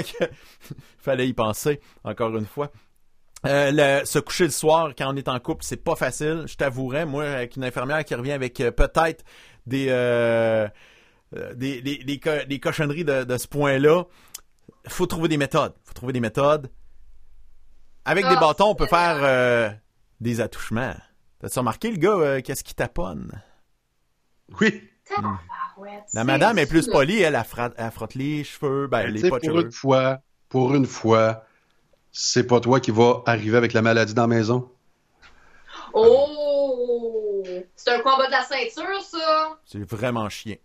Fallait y penser, encore une fois. Euh, le- se coucher le soir quand on est en couple, c'est pas facile. Je t'avouerais, moi, avec une infirmière qui revient avec euh, peut-être des, euh, des, des, des, co- des cochonneries de, de ce point-là, faut trouver des méthodes. faut trouver des méthodes. Avec des Ah, bâtons, on peut faire euh, des attouchements. T'as-tu remarqué le gars, euh, qu'est-ce qui taponne? Oui. Tabarouette, La madame est plus polie, elle, elle, frotte, elle frotte les cheveux, ben, les pas pour une fois, pour une fois, c'est pas toi qui vas arriver avec la maladie dans la maison. Oh! C'est un combat de la ceinture, ça! C'est vraiment chien.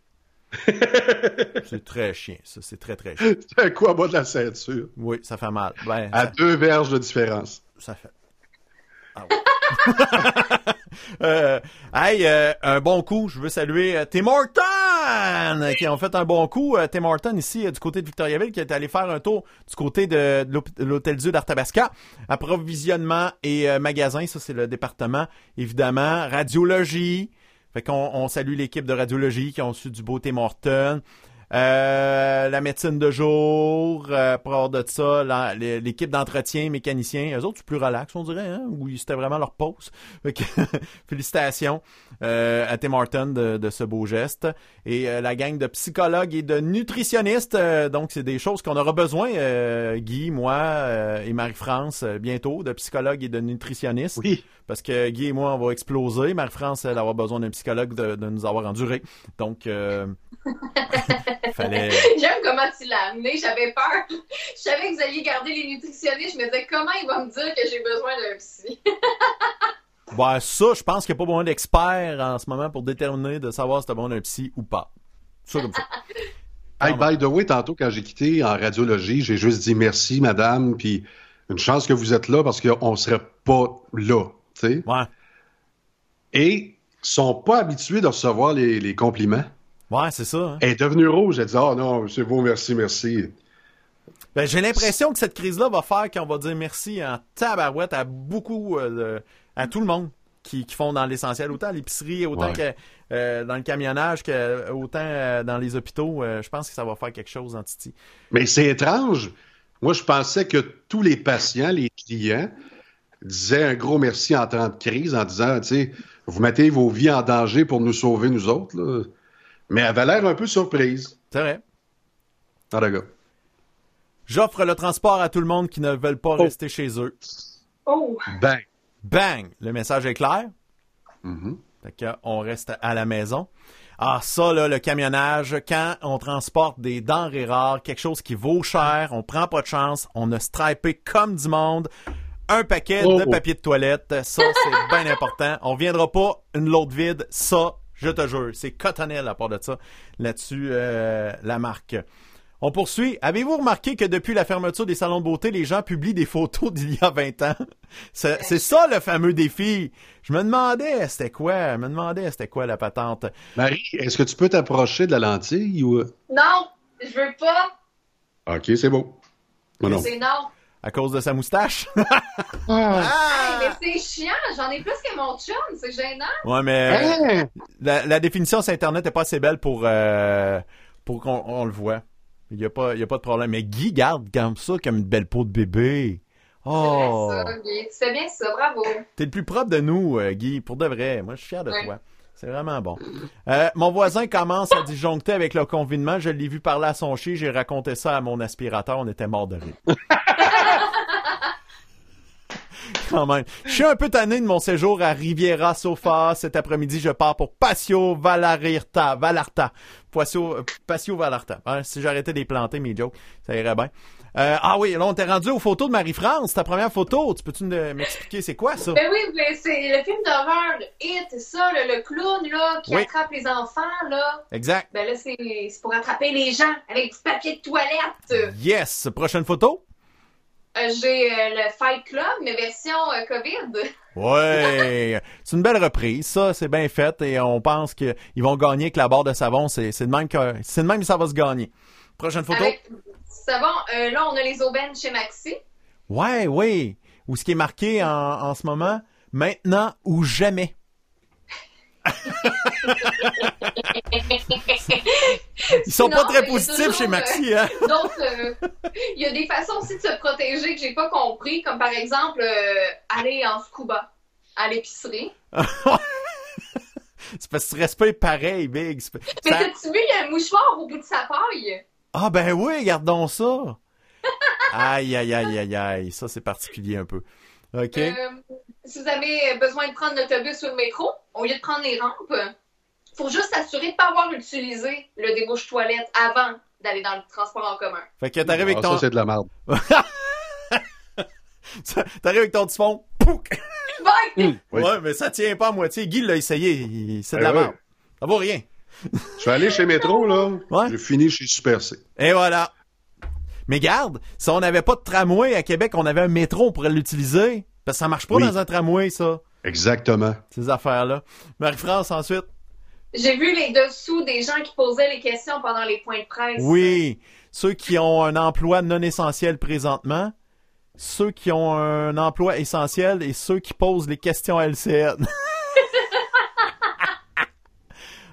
c'est très chien, ça. C'est très, très chien. C'est un coup en bas de la ceinture. Oui, ça fait mal. Ben, À ça, deux verges de différence. ça fait. Ah ouais. Euh, hey, euh, un bon coup. Je veux saluer euh, Tim Horton qui ont fait un bon coup. Tim Horton ici du côté de Victoriaville qui est allé faire un tour du côté de, l'hôtel Dieu d'Arthabasca. Approvisionnement et magasin, ça c'est le département évidemment. Radiologie. Fait qu'on on salue l'équipe de radiologie qui ont su du beau Tim Horton. Euh, la médecine de jour, euh, pour avoir de ça, l'équipe d'entretien, mécaniciens, eux autres, c'est plus relax, on dirait, hein? Oui, c'était vraiment leur pause. Fait que, félicitations euh, à Tim Horton de, de ce beau geste. Et euh, la gang de psychologues et de nutritionnistes, euh, donc c'est des choses qu'on aura besoin, euh, Guy, moi euh, et Marie-France, euh, bientôt, de psychologues et de nutritionnistes. Oui. Parce que Guy et moi, on va exploser. Marie-France, elle, avoir besoin d'un psychologue de, de nous avoir enduré. Donc, euh, fallait... J'aime comment tu l'as amené. J'avais peur. Je savais que vous alliez garder les nutritionnistes. Je me disais, comment il va me dire que j'ai besoin d'un psy? Ouais, ça, je pense qu'il n'y a pas besoin d'experts en ce moment pour déterminer de savoir si t'as besoin d'un psy ou pas. Ça comme ça. Hey, by the way, tantôt, quand j'ai quitté en radiologie, j'ai juste dit merci, madame, puis une chance que vous êtes là parce qu'on serait pas là, tu sais. Ouais. Et sont pas habitués de recevoir les, les compliments. Ouais, c'est ça. hein. Elle est devenue rouge. Elle dit, ah non, c'est beau, merci, merci. Ben, j'ai l'impression que cette crise-là va faire qu'on va dire merci en tabarouette à beaucoup, euh, à tout le monde qui, qui font dans l'essentiel, autant à l'épicerie, autant Ouais. que euh, dans le camionnage, que autant euh, dans les hôpitaux. Je pense que ça va faire quelque chose en Titi. Mais c'est étrange. Moi, je pensais que tous les patients, les clients, disaient un gros merci en temps de crise en disant, tu sais, vous mettez vos vies en danger pour nous sauver, nous autres. Là. Mais elle avait l'air un peu surprise. C'est vrai. Ah, d'accord. J'offre le transport à tout le monde qui ne veulent pas rester chez eux. Oh! Ben. Bang! Le message est clair. Mhm. Fait que on reste à la maison. Ah, ça, là, le camionnage, quand on transporte des denrées rares, quelque chose qui vaut cher, on prend pas de chance, on a stripé comme du monde, un paquet de Oh. papier de toilette, ça, c'est bien important. On viendra pas une load vide, ça, je te jure, c'est Cottonelle à part de ça. Là-dessus, euh, la marque. On poursuit. Avez-vous remarqué que depuis la fermeture des salons de beauté, les gens publient des photos d'il y a 20 ans? C'est ça le fameux défi. Je me demandais c'était quoi, je me demandais c'était quoi la patente? Marie, est-ce que tu peux t'approcher de la lentille ou. Non! Je veux pas! OK, c'est beau. C'est non! À cause de sa moustache? Ah. Hey, mais c'est chiant! J'en ai plus que mon chum! C'est gênant! Ouais, mais Hein? la, la définition sur Internet est pas assez belle pour, euh, pour qu'on on le voit. Il y a pas, il y a pas de problème. Mais Guy garde comme ça, comme une belle peau de bébé. Oh! C'est ça, Guy. Tu fais bien ça, bravo! T'es le plus propre de nous, euh, Guy, pour de vrai. Moi, je suis fier de Ouais. toi. C'est vraiment bon. Euh, mon voisin commence à disjoncter avec le confinement. Je l'ai vu parler à son chien. J'ai raconté ça à mon aspirateur. On était mort de rire. Quand même. Je suis un peu tanné de mon séjour à Riviera Sofa. Cet après-midi, je pars pour Patio Valarta. Valarta. Patio, euh, Patio Valarta. Hein, si j'arrêtais de les planter, mes jokes, ça irait bien. Euh, ah oui, là, on t'est rendu aux photos de Marie-France. Ta première photo. Tu peux-tu me- m'expliquer c'est quoi ça? Ben oui, mais c'est le film d'horreur, le Hit, ça, le, le clown, là, qui Oui. attrape les enfants, là. Exact. Ben là, c'est c'est pour attraper les gens avec du papier de toilette. Yes! Prochaine photo? Euh, J'ai euh, le Fight Club, mais version euh, COVID. Ouais! c'est une belle reprise, ça, c'est bien fait et on pense qu'ils vont gagner avec la barre de savon. C'est c'est de même que c'est de même que ça va se gagner. Prochaine photo? Avec savon, euh, là, on a les aubaines chez Maxi. Ouais, oui. Ou ce qui est marqué en, en ce moment, maintenant ou jamais. Ils sont pas très positifs chez euh, Maxi, hein? Donc, euh, il y a des façons aussi de se protéger que j'ai pas compris, comme par exemple euh, aller en scuba à l'épicerie. C'est parce que tu respires pareil, Big. Mais t'as-tu vu, il y a un mouchoir au bout de sa paille? Ah ben oui, gardons ça. Aïe, aïe, aïe, aïe, aïe. Ça, c'est particulier un peu. OK. Euh, si vous avez besoin de prendre l'autobus ou le métro, au lieu de prendre les rampes, faut juste s'assurer de ne pas avoir utilisé le débouche toilette avant d'aller dans le transport en commun. Fait que t'arrives avec Ah, ton... Ça, c'est de la merde. T'arrives avec ton typhon. Pouc! Bye! Oui. Ouais, mais ça tient pas à moitié. Guy l'a essayé. il- C'est de Eh la ouais. merde. Ça vaut rien. Je suis allé chez Métro, là. Ouais. J'ai fini chez Super C. Et voilà. Mais garde, si on n'avait pas de tramway à Québec, on avait un métro, on pourrait l'utiliser. Parce que ça marche pas Oui. dans un tramway, ça. Exactement. Ces affaires-là. Marie-France, ensuite. J'ai vu les dessous des gens qui posaient les questions pendant les points de presse. Oui. Ceux qui ont un emploi non essentiel présentement. Ceux qui ont un emploi essentiel et ceux qui posent les questions à LCN.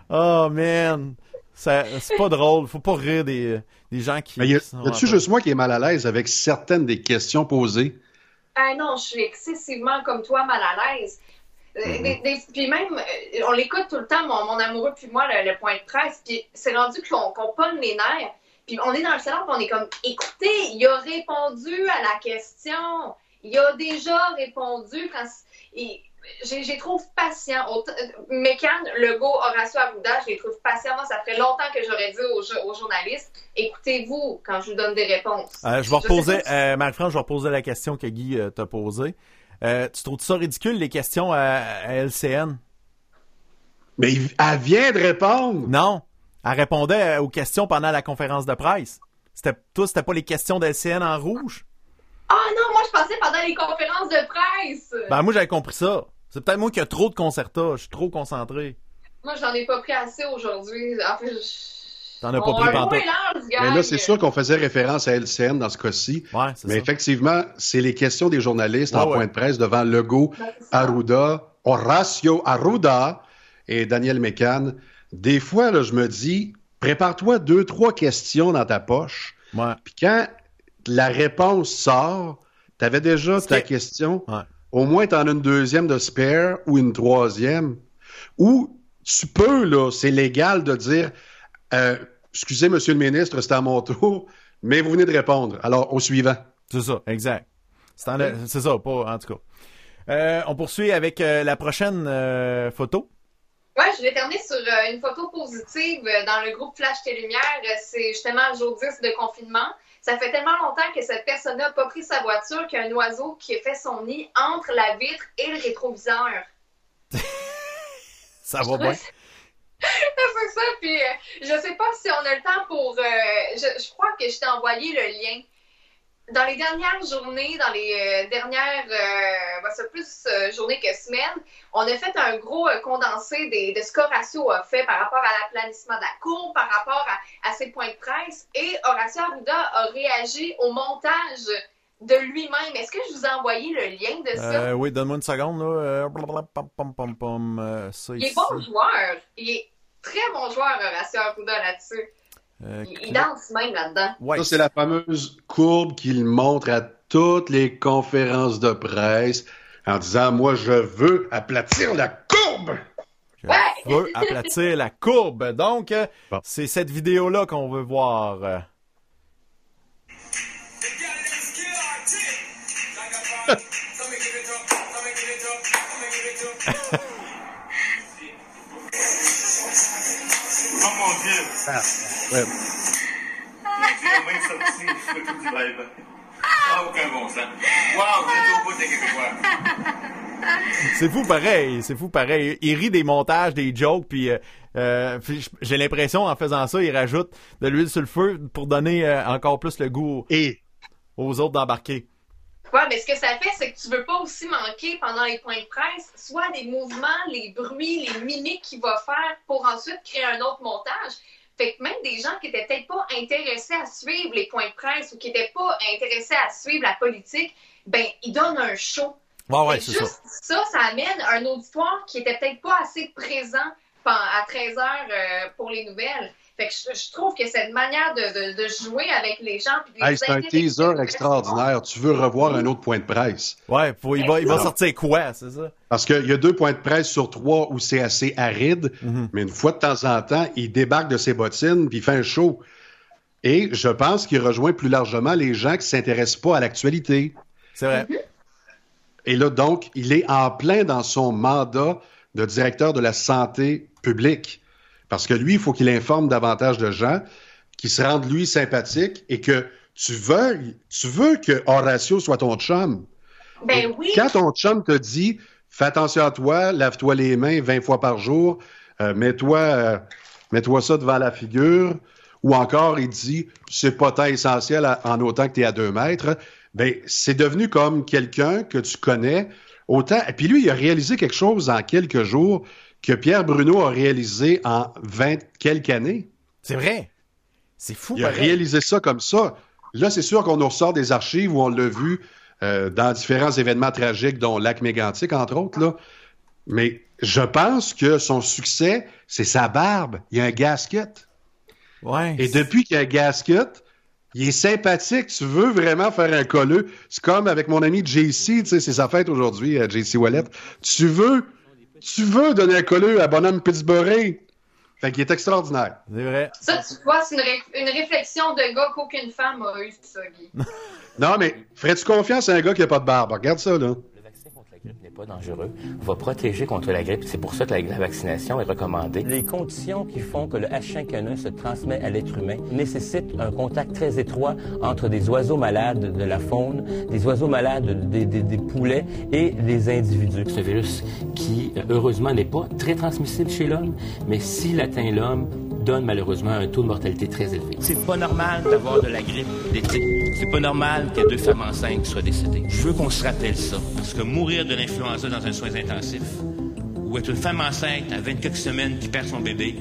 oh, man. c'est pas drôle. Faut pas rire des, des gens qui. Mais y a-tu juste moi qui est mal à l'aise avec certaines des questions posées? Ah non, je suis excessivement comme toi mal à l'aise. Mm-hmm. puis même, euh, on l'écoute tout le temps, mon, mon amoureux puis moi, le, point de presse, puis c'est rendu qu'on qu pogne les nerfs. Puis on est dans le salon, puis on est comme, écoutez, il a répondu à la question. Il a déjà répondu quand j'ai trouve patient. Mécan, Legault, Horacio Arruda, je les trouve patients. Moi, ça ferait longtemps que j'aurais dit aux, journalistes, écoutez-vous quand je vous donne des réponses. Euh, je vais reposer, euh, je vais reposer la question que Guy euh, t'a posée. Tu trouves ça ridicule, les questions à, LCN? Mais elle vient de répondre! Non, elle répondait aux questions pendant la conférence de presse. C'était, toi, c'était pas les questions d'LCN en rouge? Ah non, moi je pensais pendant les conférences de presse. Ben moi j'avais compris ça. C'est peut-être moi qui ai trop de concerta, je suis trop concentré. Moi j'en ai pas pris assez aujourd'hui. En fait, T'en as pas pris pendant. Mais là, c'est sûr qu'on faisait référence à LCN dans ce cas-ci. Ouais, Mais effectivement, c'est les questions des journalistes en point de presse devant Legault, Arruda, Horacio Arruda et Daniel Mécan. Des fois, là, je me dis, prépare-toi deux, trois questions dans ta poche. Ouais. Puis quand la réponse sort, tu avais déjà ta question. Au moins, tu en as une deuxième de spare ou une troisième. Ou tu peux, là, c'est légal de dire euh, Excusez, monsieur le ministre, c'est à mon tour, mais vous venez de répondre. Alors, au suivant. C'est ça, exact. C'est ça, pas en tout cas. Euh, on poursuit avec euh, la prochaine photo. Oui, je vais terminer sur une photo positive dans le groupe Flash Télumière. C'est justement le jour 10 de confinement. Ça fait tellement longtemps que cette personne-là n'a pas pris sa voiture qu'il y a un oiseau qui a fait son nid entre la vitre et le rétroviseur. ça va bien. c'est ça, puis euh, je sais pas si on a le temps pour... Euh, je, crois que je t'ai envoyé le lien dans les dernières journées, dans les euh, dernières, bah, c'est plus journées que semaines, on a fait un gros condensé des, de ce qu'Horacio a fait par rapport à l'aplanissement de la cour, par rapport à, ses points de presse. Et Horacio Arruda a réagi au montage de lui-même. Est-ce que je vous ai envoyé le lien de ça? oui, donne-moi une seconde. Là. il est bon joueur. Il est très bon joueur, Horacio Arruda, là-dessus. Euh, il, danse même là-dedans. Ça, c'est la fameuse courbe qu'il montre à toutes les conférences de presse en disant Moi, je veux aplatir la courbe. Je veux aplatir la courbe. Donc, euh, c'est cette vidéo-là qu'on veut voir. C'est fou pareil, c'est fou pareil. Il rit des montages, des jokes, puis, euh, euh j'ai l'impression en faisant ça, il rajoute de l'huile sur le feu pour donner euh, encore plus le goût Et... aux autres d'embarquer. Ouais, mais ce que ça fait, c'est que tu veux pas aussi manquer pendant les points de presse, soit les mouvements, les bruits, les mimiques qu'il va faire pour ensuite créer un autre montage. Fait que même des gens qui étaient peut-être pas intéressés à suivre les points de presse ou qui étaient pas intéressés à suivre la politique, ben, ils donnent un show. Ouais, ouais, c'est juste ça. ça. amène un auditoire qui était peut-être pas assez présent à 13 heures euh, pour les nouvelles. Fait que je, trouve que cette manière de, de, jouer avec les gens. c'est un teaser extraordinaire. Tu veux revoir un autre point de presse. Ouais, il, va, il va sortir quoi, c'est ça? Parce qu'il y a deux points de presse sur trois où c'est assez aride, mhm. mais une fois de temps en temps, il débarque de ses bottines puis il fait un show. Et je pense qu'il rejoint plus largement les gens qui ne s'intéressent pas à l'actualité. C'est vrai. Et là, donc, il est en plein dans son mandat de directeur de la santé publique. Parce que lui, il faut qu'il informe davantage de gens, qui se rendent lui sympathique et que tu veux, tu veux que Horatio soit ton chum. Ben oui. Quand ton chum te dit fais attention à toi, lave-toi les mains 20 fois par jour, euh, mets-toi euh, mets-toi ça devant la figure, ou encore il dit c'est pas tant essentiel en autant que tu es à deux mètres, ben c'est devenu comme quelqu'un que tu connais autant. Et puis lui, il a réalisé quelque chose en quelques jours que Pierre Bruno a réalisé en 20 quelques années. C'est vrai. C'est fou. Il a réalisé ça comme ça. Là, c'est sûr qu'on nous ressort des archives où on l'a vu euh, dans différents événements tragiques, dont Lac Mégantic, entre autres. Là. Mais je pense que son succès, c'est sa barbe. Il y a un gasket. Ouais. Et depuis qu'il y a un gasket, il est sympathique. Tu veux vraiment faire un colleux? C'est comme avec mon ami JC, tu sais, c'est sa fête aujourd'hui, euh, JC Wallet. Tu veux, tu veux donner un colleux à Bonhomme Pittsburgh? Fait qu'il est extraordinaire. C'est vrai. Ça, tu vois, c'est une, ré- une réflexion de gars qu'aucune femme a eu, ça, Guy. Non, mais ferais-tu confiance à un gars qui a pas de barbe? Regarde ça, là. Le vaccin contre la grippe n'est pas dangereux, va protéger contre la grippe. C'est pour ça que la, vaccination est recommandée. Les conditions qui font que le H5N1 se transmet à l'être humain nécessitent un contact très étroit entre des oiseaux malades de la faune, des oiseaux malades des, des- des poulets et des individus. Ce virus qui, heureusement, n'est pas très transmissible chez l'homme, mais s'il atteint l'homme, donne malheureusement un taux de mortalité très élevé. C'est pas normal d'avoir de la grippe d'été. C'est pas normal qu'il y ait deux femmes enceintes qui soient décédées. Je veux qu'on se rappelle ça. Parce que mourir de l'influenza dans un soin intensif, ou être une femme enceinte à 24 semaines qui perd son bébé,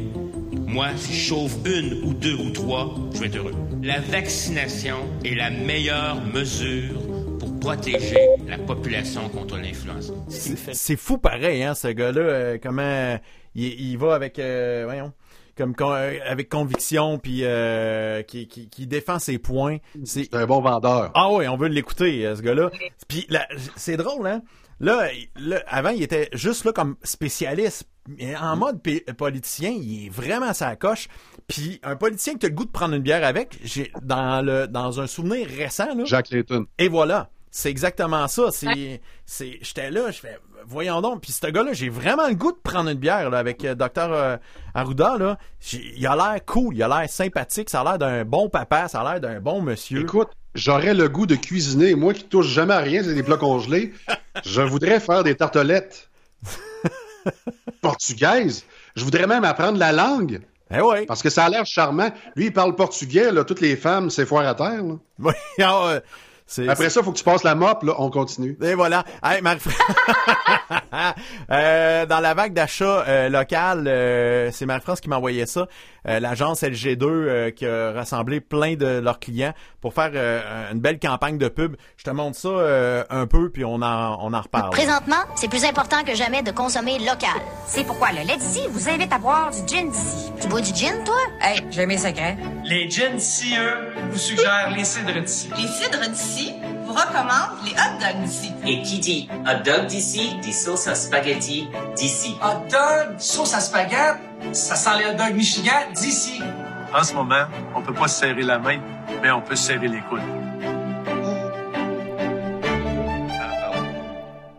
moi, si je sauve une ou deux ou trois, je vais être heureux. La vaccination est la meilleure mesure pour protéger la population contre l'influenza. C'est fou pareil, hein, ce gars-là, euh, comment il, il va avec, euh, voyons, comme con- euh, avec conviction, puis euh, qui, qui, qui défend ses points. C'est un bon vendeur. ah oui, on veut l'écouter, euh, ce gars-là. Puis là, c'est drôle, hein? Là, là, avant, il était juste là comme spécialiste. Mais en mode p- politicien, il est vraiment à sa coche. Puis un politicien que tu as le goût de prendre une bière avec, j'ai dans le dans un souvenir récent, là, Jacques Layton. et voilà. C'est exactement ça. C'est, c'est, j'étais là, je fais, voyons donc. Puis ce gars-là, j'ai vraiment le goût de prendre une bière là, avec euh, Dr euh, Arruda. Là. Il a l'air cool, il a l'air sympathique, ça a l'air d'un bon papa, ça a l'air d'un bon monsieur. Écoute, j'aurais le goût de cuisiner. Moi qui touche jamais à rien, c'est des plats congelés. je voudrais faire des tartelettes portugaises. Je voudrais même apprendre la langue Eh ouais. parce que ça a l'air charmant. Lui, il parle portugais. Là, toutes les femmes, c'est foire à terre. là. Oui, ah, ouais. Après ça, faut que tu passes la mop. Là, on continue. Et voilà. Hey, Marie- Euh, dans la vague d'achat euh, local, euh, c'est Marie-France qui m'a envoyé ça. Euh, L'agence LG2 euh, qui a rassemblé plein de leurs clients pour faire euh, une belle campagne de pub. Je te montre ça euh, un peu, puis on en, on en reparle. Présentement, c'est plus important que jamais de consommer local. C'est pourquoi le lait d'ici vous invite à boire du gin d'ici. Tu bois du gin, toi? Hey, j'ai mes secrets. Les gins d'ici, eux, vous suggèrent les cidres d'ici. Les cidres d'ici? Vous recommandent les hot dogs d'ici. Et qui dit hot dog d'ici, dit sauce à spaghetti d'ici. Hot dog, sauce à spaghetti, ça sent les hot dogs Michigan d'ici. En ce moment, on peut pas se serrer la main, mais on peut se serrer les coudes.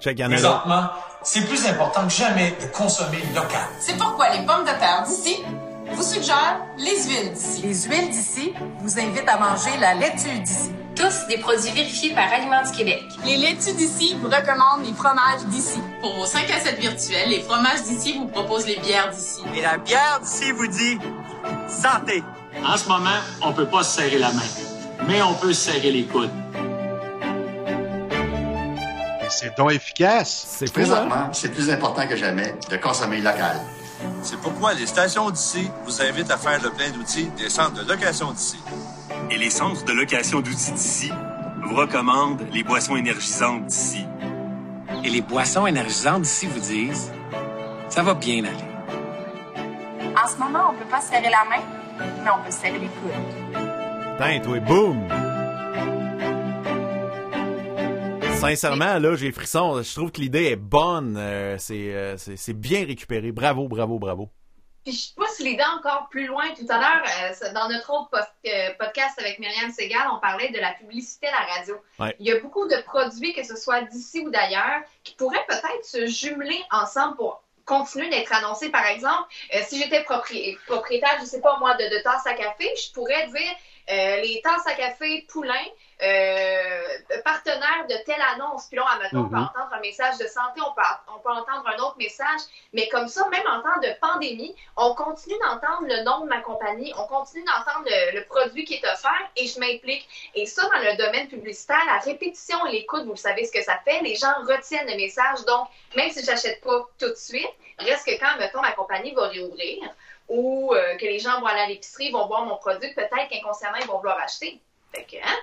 Présentement, c'est plus important que jamais de consommer local. C'est pourquoi les pommes de terre d'ici vous suggèrent les huiles d'ici. Les huiles d'ici vous invitent à manger la laitue d'ici. Tous des produits vérifiés par Aliments du Québec. Les laitues d'ici vous recommandent les fromages d'ici. Pour vos 5 à 7 virtuels, les fromages d'ici vous proposent les bières d'ici. Et la bière d'ici vous dit santé. En ce moment, on peut pas se serrer la main, mais on peut se serrer les coudes. C'est donc efficace. C'est hein? Présentement, c'est plus important que jamais de consommer local. C'est pourquoi les stations d'ici vous invitent à faire le plein d'outils des centres de location d'ici. Et les centres de location d'outils d'ici vous recommandent les boissons énergisantes d'ici. Et les boissons énergisantes d'ici vous disent, ça va bien aller. En ce moment, on peut pas se serrer la main, mais on peut se serrer les coudes. Putain, toi, boum! Sincèrement, là, j'ai le frisson. Je trouve que l'idée est bonne. Euh, c'est, euh, c'est, c'est bien récupéré. Bravo, bravo, bravo. Puis je pousse les dents encore plus loin. Tout à l'heure, euh, dans notre autre euh, podcast avec Myriam Segal, on parlait de la publicité à la radio. Ouais. Il y a beaucoup de produits, que ce soit d'ici ou d'ailleurs, qui pourraient peut-être se jumeler ensemble pour continuer d'être annoncés. Par exemple, euh, si j'étais propri- propriétaire, je sais pas moi, de, de tasses à café, je pourrais dire euh, les tasses à café Poulain, euh, partenaire de telle annonce. Puis là, admettons, on peut Mhm. entendre un message de santé, on peut, on peut entendre message. Mais comme ça, même en temps de pandémie, on continue d'entendre le nom de ma compagnie, on continue d'entendre le, produit qui est offert et je m'implique. Et ça, dans le domaine publicitaire, la répétition l'écoute, vous savez ce que ça fait. Les gens retiennent le message. Donc, même si je n'achète pas tout de suite, reste que quand, mettons, ma compagnie va réouvrir ou euh, que les gens vont aller à l'épicerie, vont voir mon produit, peut-être qu'inconsciemment, ils vont vouloir acheter. Fait que, hein?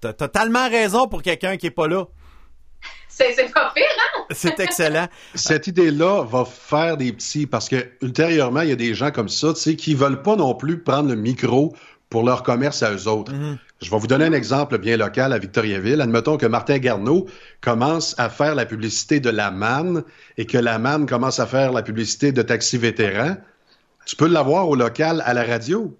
T'as totalement raison pour quelqu'un qui est pas là. C'est pas pire, hein? C'est excellent. Cette idée-là va faire des petits, parce que ultérieurement, il y a des gens comme ça, tu sais, qui veulent pas non plus prendre le micro pour leur commerce à eux autres. Mhm. Je vais vous donner un exemple bien local à Victoriaville. Admettons que Martin Garneau commence à faire la publicité de la MAN et que la MAN commence à faire la publicité de Taxi Vétéran. Tu peux l'avoir au local à la radio?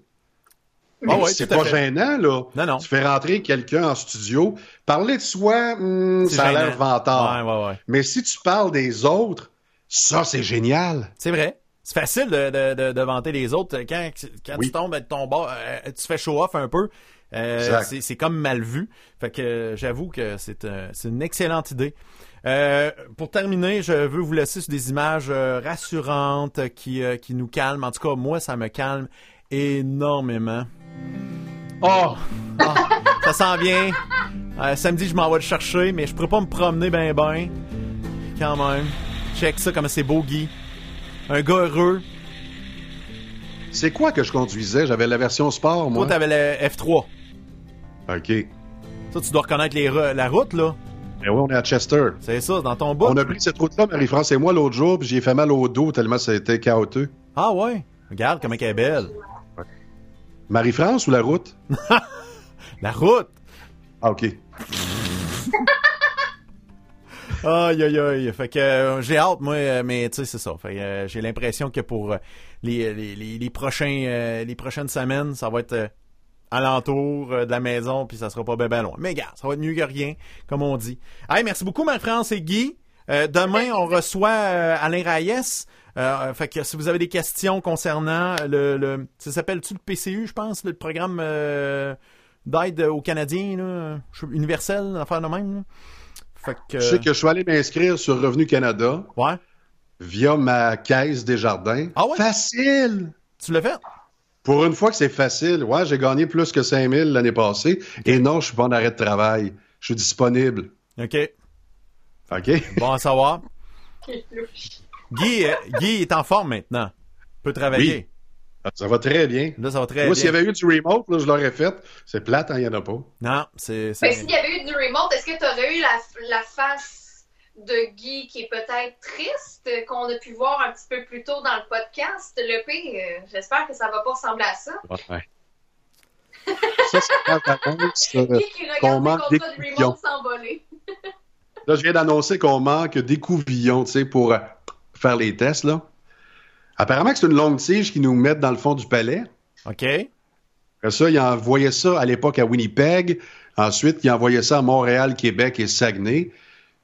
Ah ouais, c'est pas gênant, là. Non, non. Tu fais rentrer quelqu'un en studio. Parler de soi, hmm, ça a l'air vantard. Ouais, ouais, ouais. Mais si tu parles des autres, ça, c'est génial. C'est vrai. C'est facile de, de, de, de vanter les autres. Quand, quand Oui. tu tombes de ton euh, tu fais show off un peu. Euh, c'est, comme mal vu. Fait que j'avoue que c'est, euh, une excellente idée. Euh, pour terminer, je veux vous laisser sur des images euh, rassurantes qui, euh, qui nous calment. En tout cas, moi, ça me calme énormément. Oh! Ça s'en vient. Euh, samedi, je m'en vais le chercher, mais je pourrais pas me promener ben ben. Quand même. Check ça comme c'est beau, Guy. Un gars heureux. C'est quoi que je conduisais? J'avais la version sport, moi. Toi, t'avais le F3. OK. Ça, tu dois reconnaître les la route, là. Ben oui, on est à Chester. C'est ça, dans ton bout. On a pris cette route-là, Marie-France et moi, l'autre jour, puis j'ai fait mal au dos tellement ça a été chaotique. Ah ouais? Regarde comment elle est belle. Marie-France ou la route? La route. Ah, OK. Aïe, aïe, aïe. Fait que euh, j'ai hâte, moi, euh, mais tu sais, c'est ça. Fait que euh, j'ai l'impression que pour euh, les, les, les, prochains, les prochaines semaines, ça va être alentour de la maison, puis ça sera pas bien ben loin. Mais gars, ça va être mieux que rien, comme on dit. Hey, merci beaucoup, Marie-France et Guy. Demain, on reçoit Alain Raïs. Euh, fait que si vous avez des questions concernant le, le ça s'appelle-tu le PCU, je pense, le programme euh, d'aide aux Canadiens, là, universel, affaire de même. là. Fait que, Je sais que je suis allé m'inscrire sur Revenu Canada ouais. via ma caisse des jardins. Ah ouais? Facile! Tu l'as fait? Pour une fois que c'est facile, ouais, j'ai gagné plus que 5000 l'année passée. Et non, je suis pas en arrêt de travail. Je suis disponible. OK. OK? Bon à savoir. Guy, euh, Guy est en forme maintenant. Peut travailler. Ah, Ça va très bien. Là, ça va très Moi, s'il y avait eu du remote, là, je l'aurais fait. C'est plate, hein, il n'y en a pas. Non, c'est. Ben, s'il y avait eu du remote, est-ce que tu aurais eu la, la face de Guy qui est peut-être triste, qu'on a pu voir un petit peu plus tôt dans le podcast? Le P, euh, j'espère que ça va pas ressembler à ça. Ouais. ça, c'est quand t'annonces, euh, qu'on regarde manque ses contrats de d'écouvillons. remote s'envoler. Là, je viens d'annoncer qu'on manque d'écouvillons, tu sais, pour faire les tests, là. Apparemment que c'est une longue tige qu'ils nous mettent dans le fond du palais. OK. Après ça, ils envoyaient ça à l'époque à Winnipeg. Ensuite, ils envoyaient ça à Montréal, Québec et Saguenay.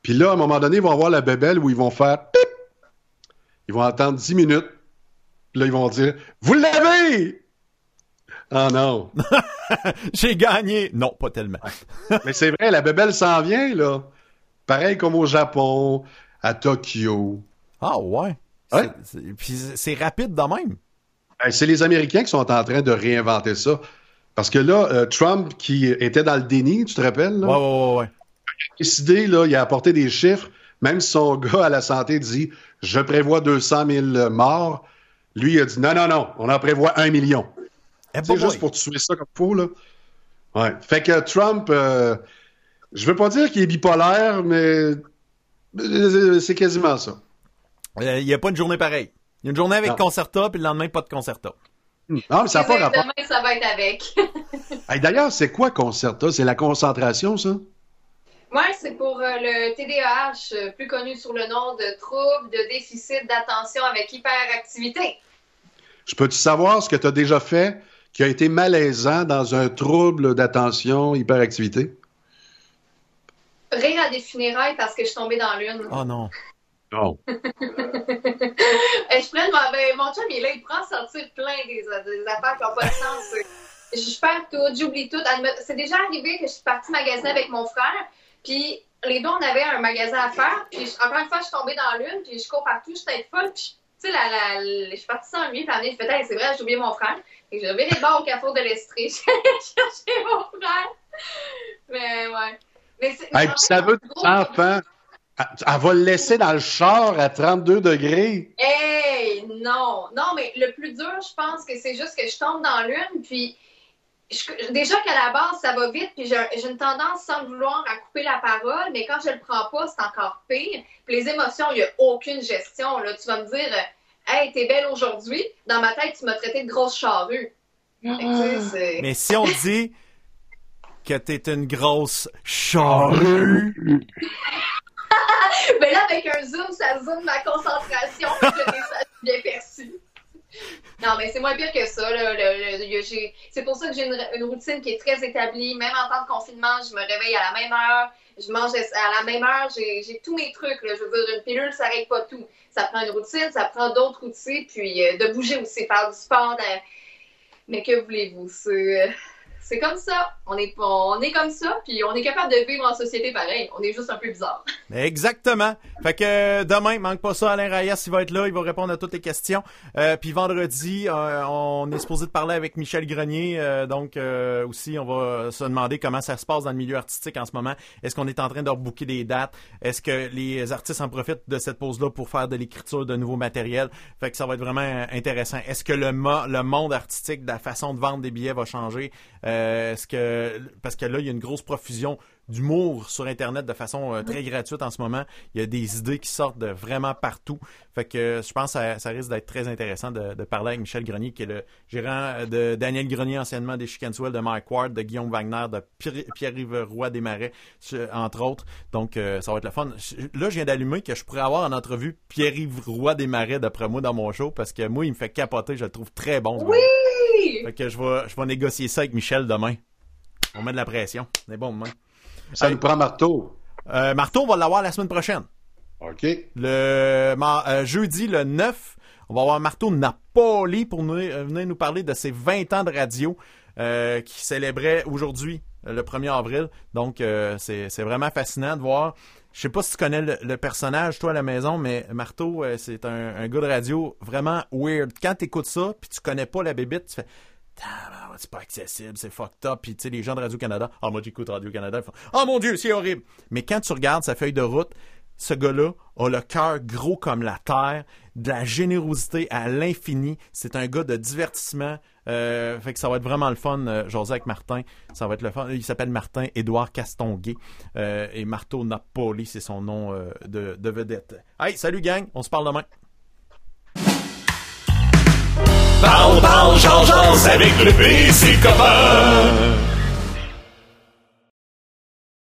Puis là, à un moment donné, ils vont voir la bébelle où ils vont faire pip! Ils vont attendre 10 minutes. Puis là, ils vont dire Vous l'avez! Ah non. J'ai gagné. Non, pas tellement. Mais c'est vrai, la bébelle s'en vient, là. Pareil comme au Japon, à Tokyo. Ah ouais. Puis c'est- rapide de même. Ben, C'est les Américains qui sont en train de réinventer ça. Parce que là, euh, Trump, qui était dans le déni, tu te rappelles? Là? Ouais, ouais, ouais, ouais. décidé, là, il a apporté des chiffres. Même si son gars à la santé dit Je prévois 200 000 morts, lui, il a dit Non, non, non, on en prévoit un million. Eh, C'est juste pour tuer ça comme faut, là. Ouais. Fait que Trump, euh, je veux pas dire qu'il est bipolaire, mais euh, c'est quasiment ça. Euh, Il n'y a pas une journée pareille. Il y a une journée avec Non. Concerta, puis le lendemain, pas de Concerta. Non, mais ça n'a pas rapport. Demain, ça va être avec. Hey, D'ailleurs, c'est quoi Concerta? C'est la concentration, ça? Moi, c'est pour euh, le TDAH, euh, plus connu sous le nom de trouble de déficit d'attention avec hyperactivité. Je peux-tu savoir ce que tu as déjà fait qui a été malaisant dans un trouble d'attention, hyperactivité? Rire à des funérailles parce que je suis tombée dans l'une. Oh non. Non. Et je prends ma- ben, mon chum, il est là, il prend sortir plein des, des affaires qui n'ont pas de sens. Je perds tout, j'oublie tout. C'est déjà arrivé que je suis partie magasiner avec mon frère, puis les deux, on avait un magasin à faire, puis encore une fois, je suis tombée dans l'une, puis je cours partout, je suis folle, puis tu sais, la, la, la- je suis partie sans lui, puis à un moment donné, c'est vrai, j'ai oublié mon frère. Et j'ai reviré le bord au carrefour de suis allée chercher mon frère. Mais ouais. Mais mais Hey, puis fait, ça veut des enfants. Elle, elle va le laisser dans le char à 32 degrés. Hey, non, non, mais le plus dur, je pense que c'est juste que je tombe dans l'une, puis je- déjà qu'à la base, ça va vite, puis j'ai j'ai une tendance, sans le vouloir, à couper la parole, mais quand je le prends pas, c'est encore pire. Puis les émotions, il n'y a aucune gestion. Là. Tu vas me dire, euh, hey, t'es belle aujourd'hui. Dans ma tête, tu m'as traité de grosse charrue. Que, Mais si on dit que t'es une grosse charrue, Mais là, avec un zoom, ça zoome ma concentration. Message est bien perçu. Non, mais c'est moins pire que ça. c'est pour ça que j'ai une, routine qui est très établie. Même en temps de confinement, je me réveille à la même heure. Je mange à la même heure. J'ai, tous mes trucs. Je veux dire, une pilule, ça règle pas tout. Ça prend une routine, ça prend d'autres outils. Puis euh, de bouger aussi, faire du sport. Mais que voulez-vous? C'est, c'est comme ça. On est, on est comme ça. Puis on est capable de vivre en société pareil. On est juste un peu bizarre. Exactement. Fait que euh, demain, manque pas ça, Alain Rayas, il va être là, il va répondre à toutes les questions. Euh, puis vendredi, euh, on est supposé de parler avec Michel Grenier, donc aussi on va se demander comment ça se passe dans le milieu artistique en ce moment. Est-ce qu'on est en train de rebooker des dates? Est-ce que les artistes en profitent de cette pause-là pour faire de l'écriture de nouveaux matériels? Fait que ça va être vraiment intéressant. Est-ce que le, le monde artistique, la façon de vendre des billets va changer? Euh, Est-ce que parce que là il y a une grosse profusion d'humour sur Internet de façon euh, très gratuite en ce moment. Il y a des idées qui sortent de vraiment partout. Fait que euh, je pense que ça, ça risque d'être très intéressant de, de parler avec Michel Grenier, qui est le gérant euh, de Daniel Grenier, anciennement des Chickenswell, de Mike Ward, de Guillaume Wagner, de Pierre- Pierre-Yves Roy des Marais, entre autres. Donc, euh, ça va être le fun. Là, je viens d'allumer que je pourrais avoir en entrevue Pierre-Yves Roy des Marais, d'après moi, dans mon show, parce que moi, il me fait capoter. Je le trouve très bon. Oui! Fait que je vais, je vais négocier ça avec Michel demain. On met de la pression. C'est bon demain. Ça nous prend marteau. Euh, Marteau, on va l'avoir la semaine prochaine. OK. Le euh, jeudi, le 9, on va avoir Marteau Napoli pour nous, euh, venir nous parler de ses 20 ans de radio euh, qui célébrait aujourd'hui, le 1er avril. Donc, euh, c'est c'est vraiment fascinant de voir. Je sais pas si tu connais le, personnage, toi, à la maison, mais Marteau, euh, c'est un, gars de radio vraiment weird. Quand tu écoutes ça, puis tu connais pas la bébite, tu fais... C'est pas accessible, c'est fucked up. Puis tu sais, les gens de Radio-Canada, ah, moi j'écoute Radio-Canada, ils font, oh mon Dieu, c'est horrible. Mais quand tu regardes sa feuille de route, ce gars-là a le cœur gros comme la terre, de la générosité à l'infini. C'est un gars de divertissement. Euh, fait que ça va être vraiment le fun, euh, José avec Martin. Ça va être le fun. Il s'appelle Martin Édouard Castonguay. Euh, et Marteau Napoli, c'est son nom euh, de, de vedette. Hey, salut gang, on se parle demain. Parle, parle, change avec le PC copain.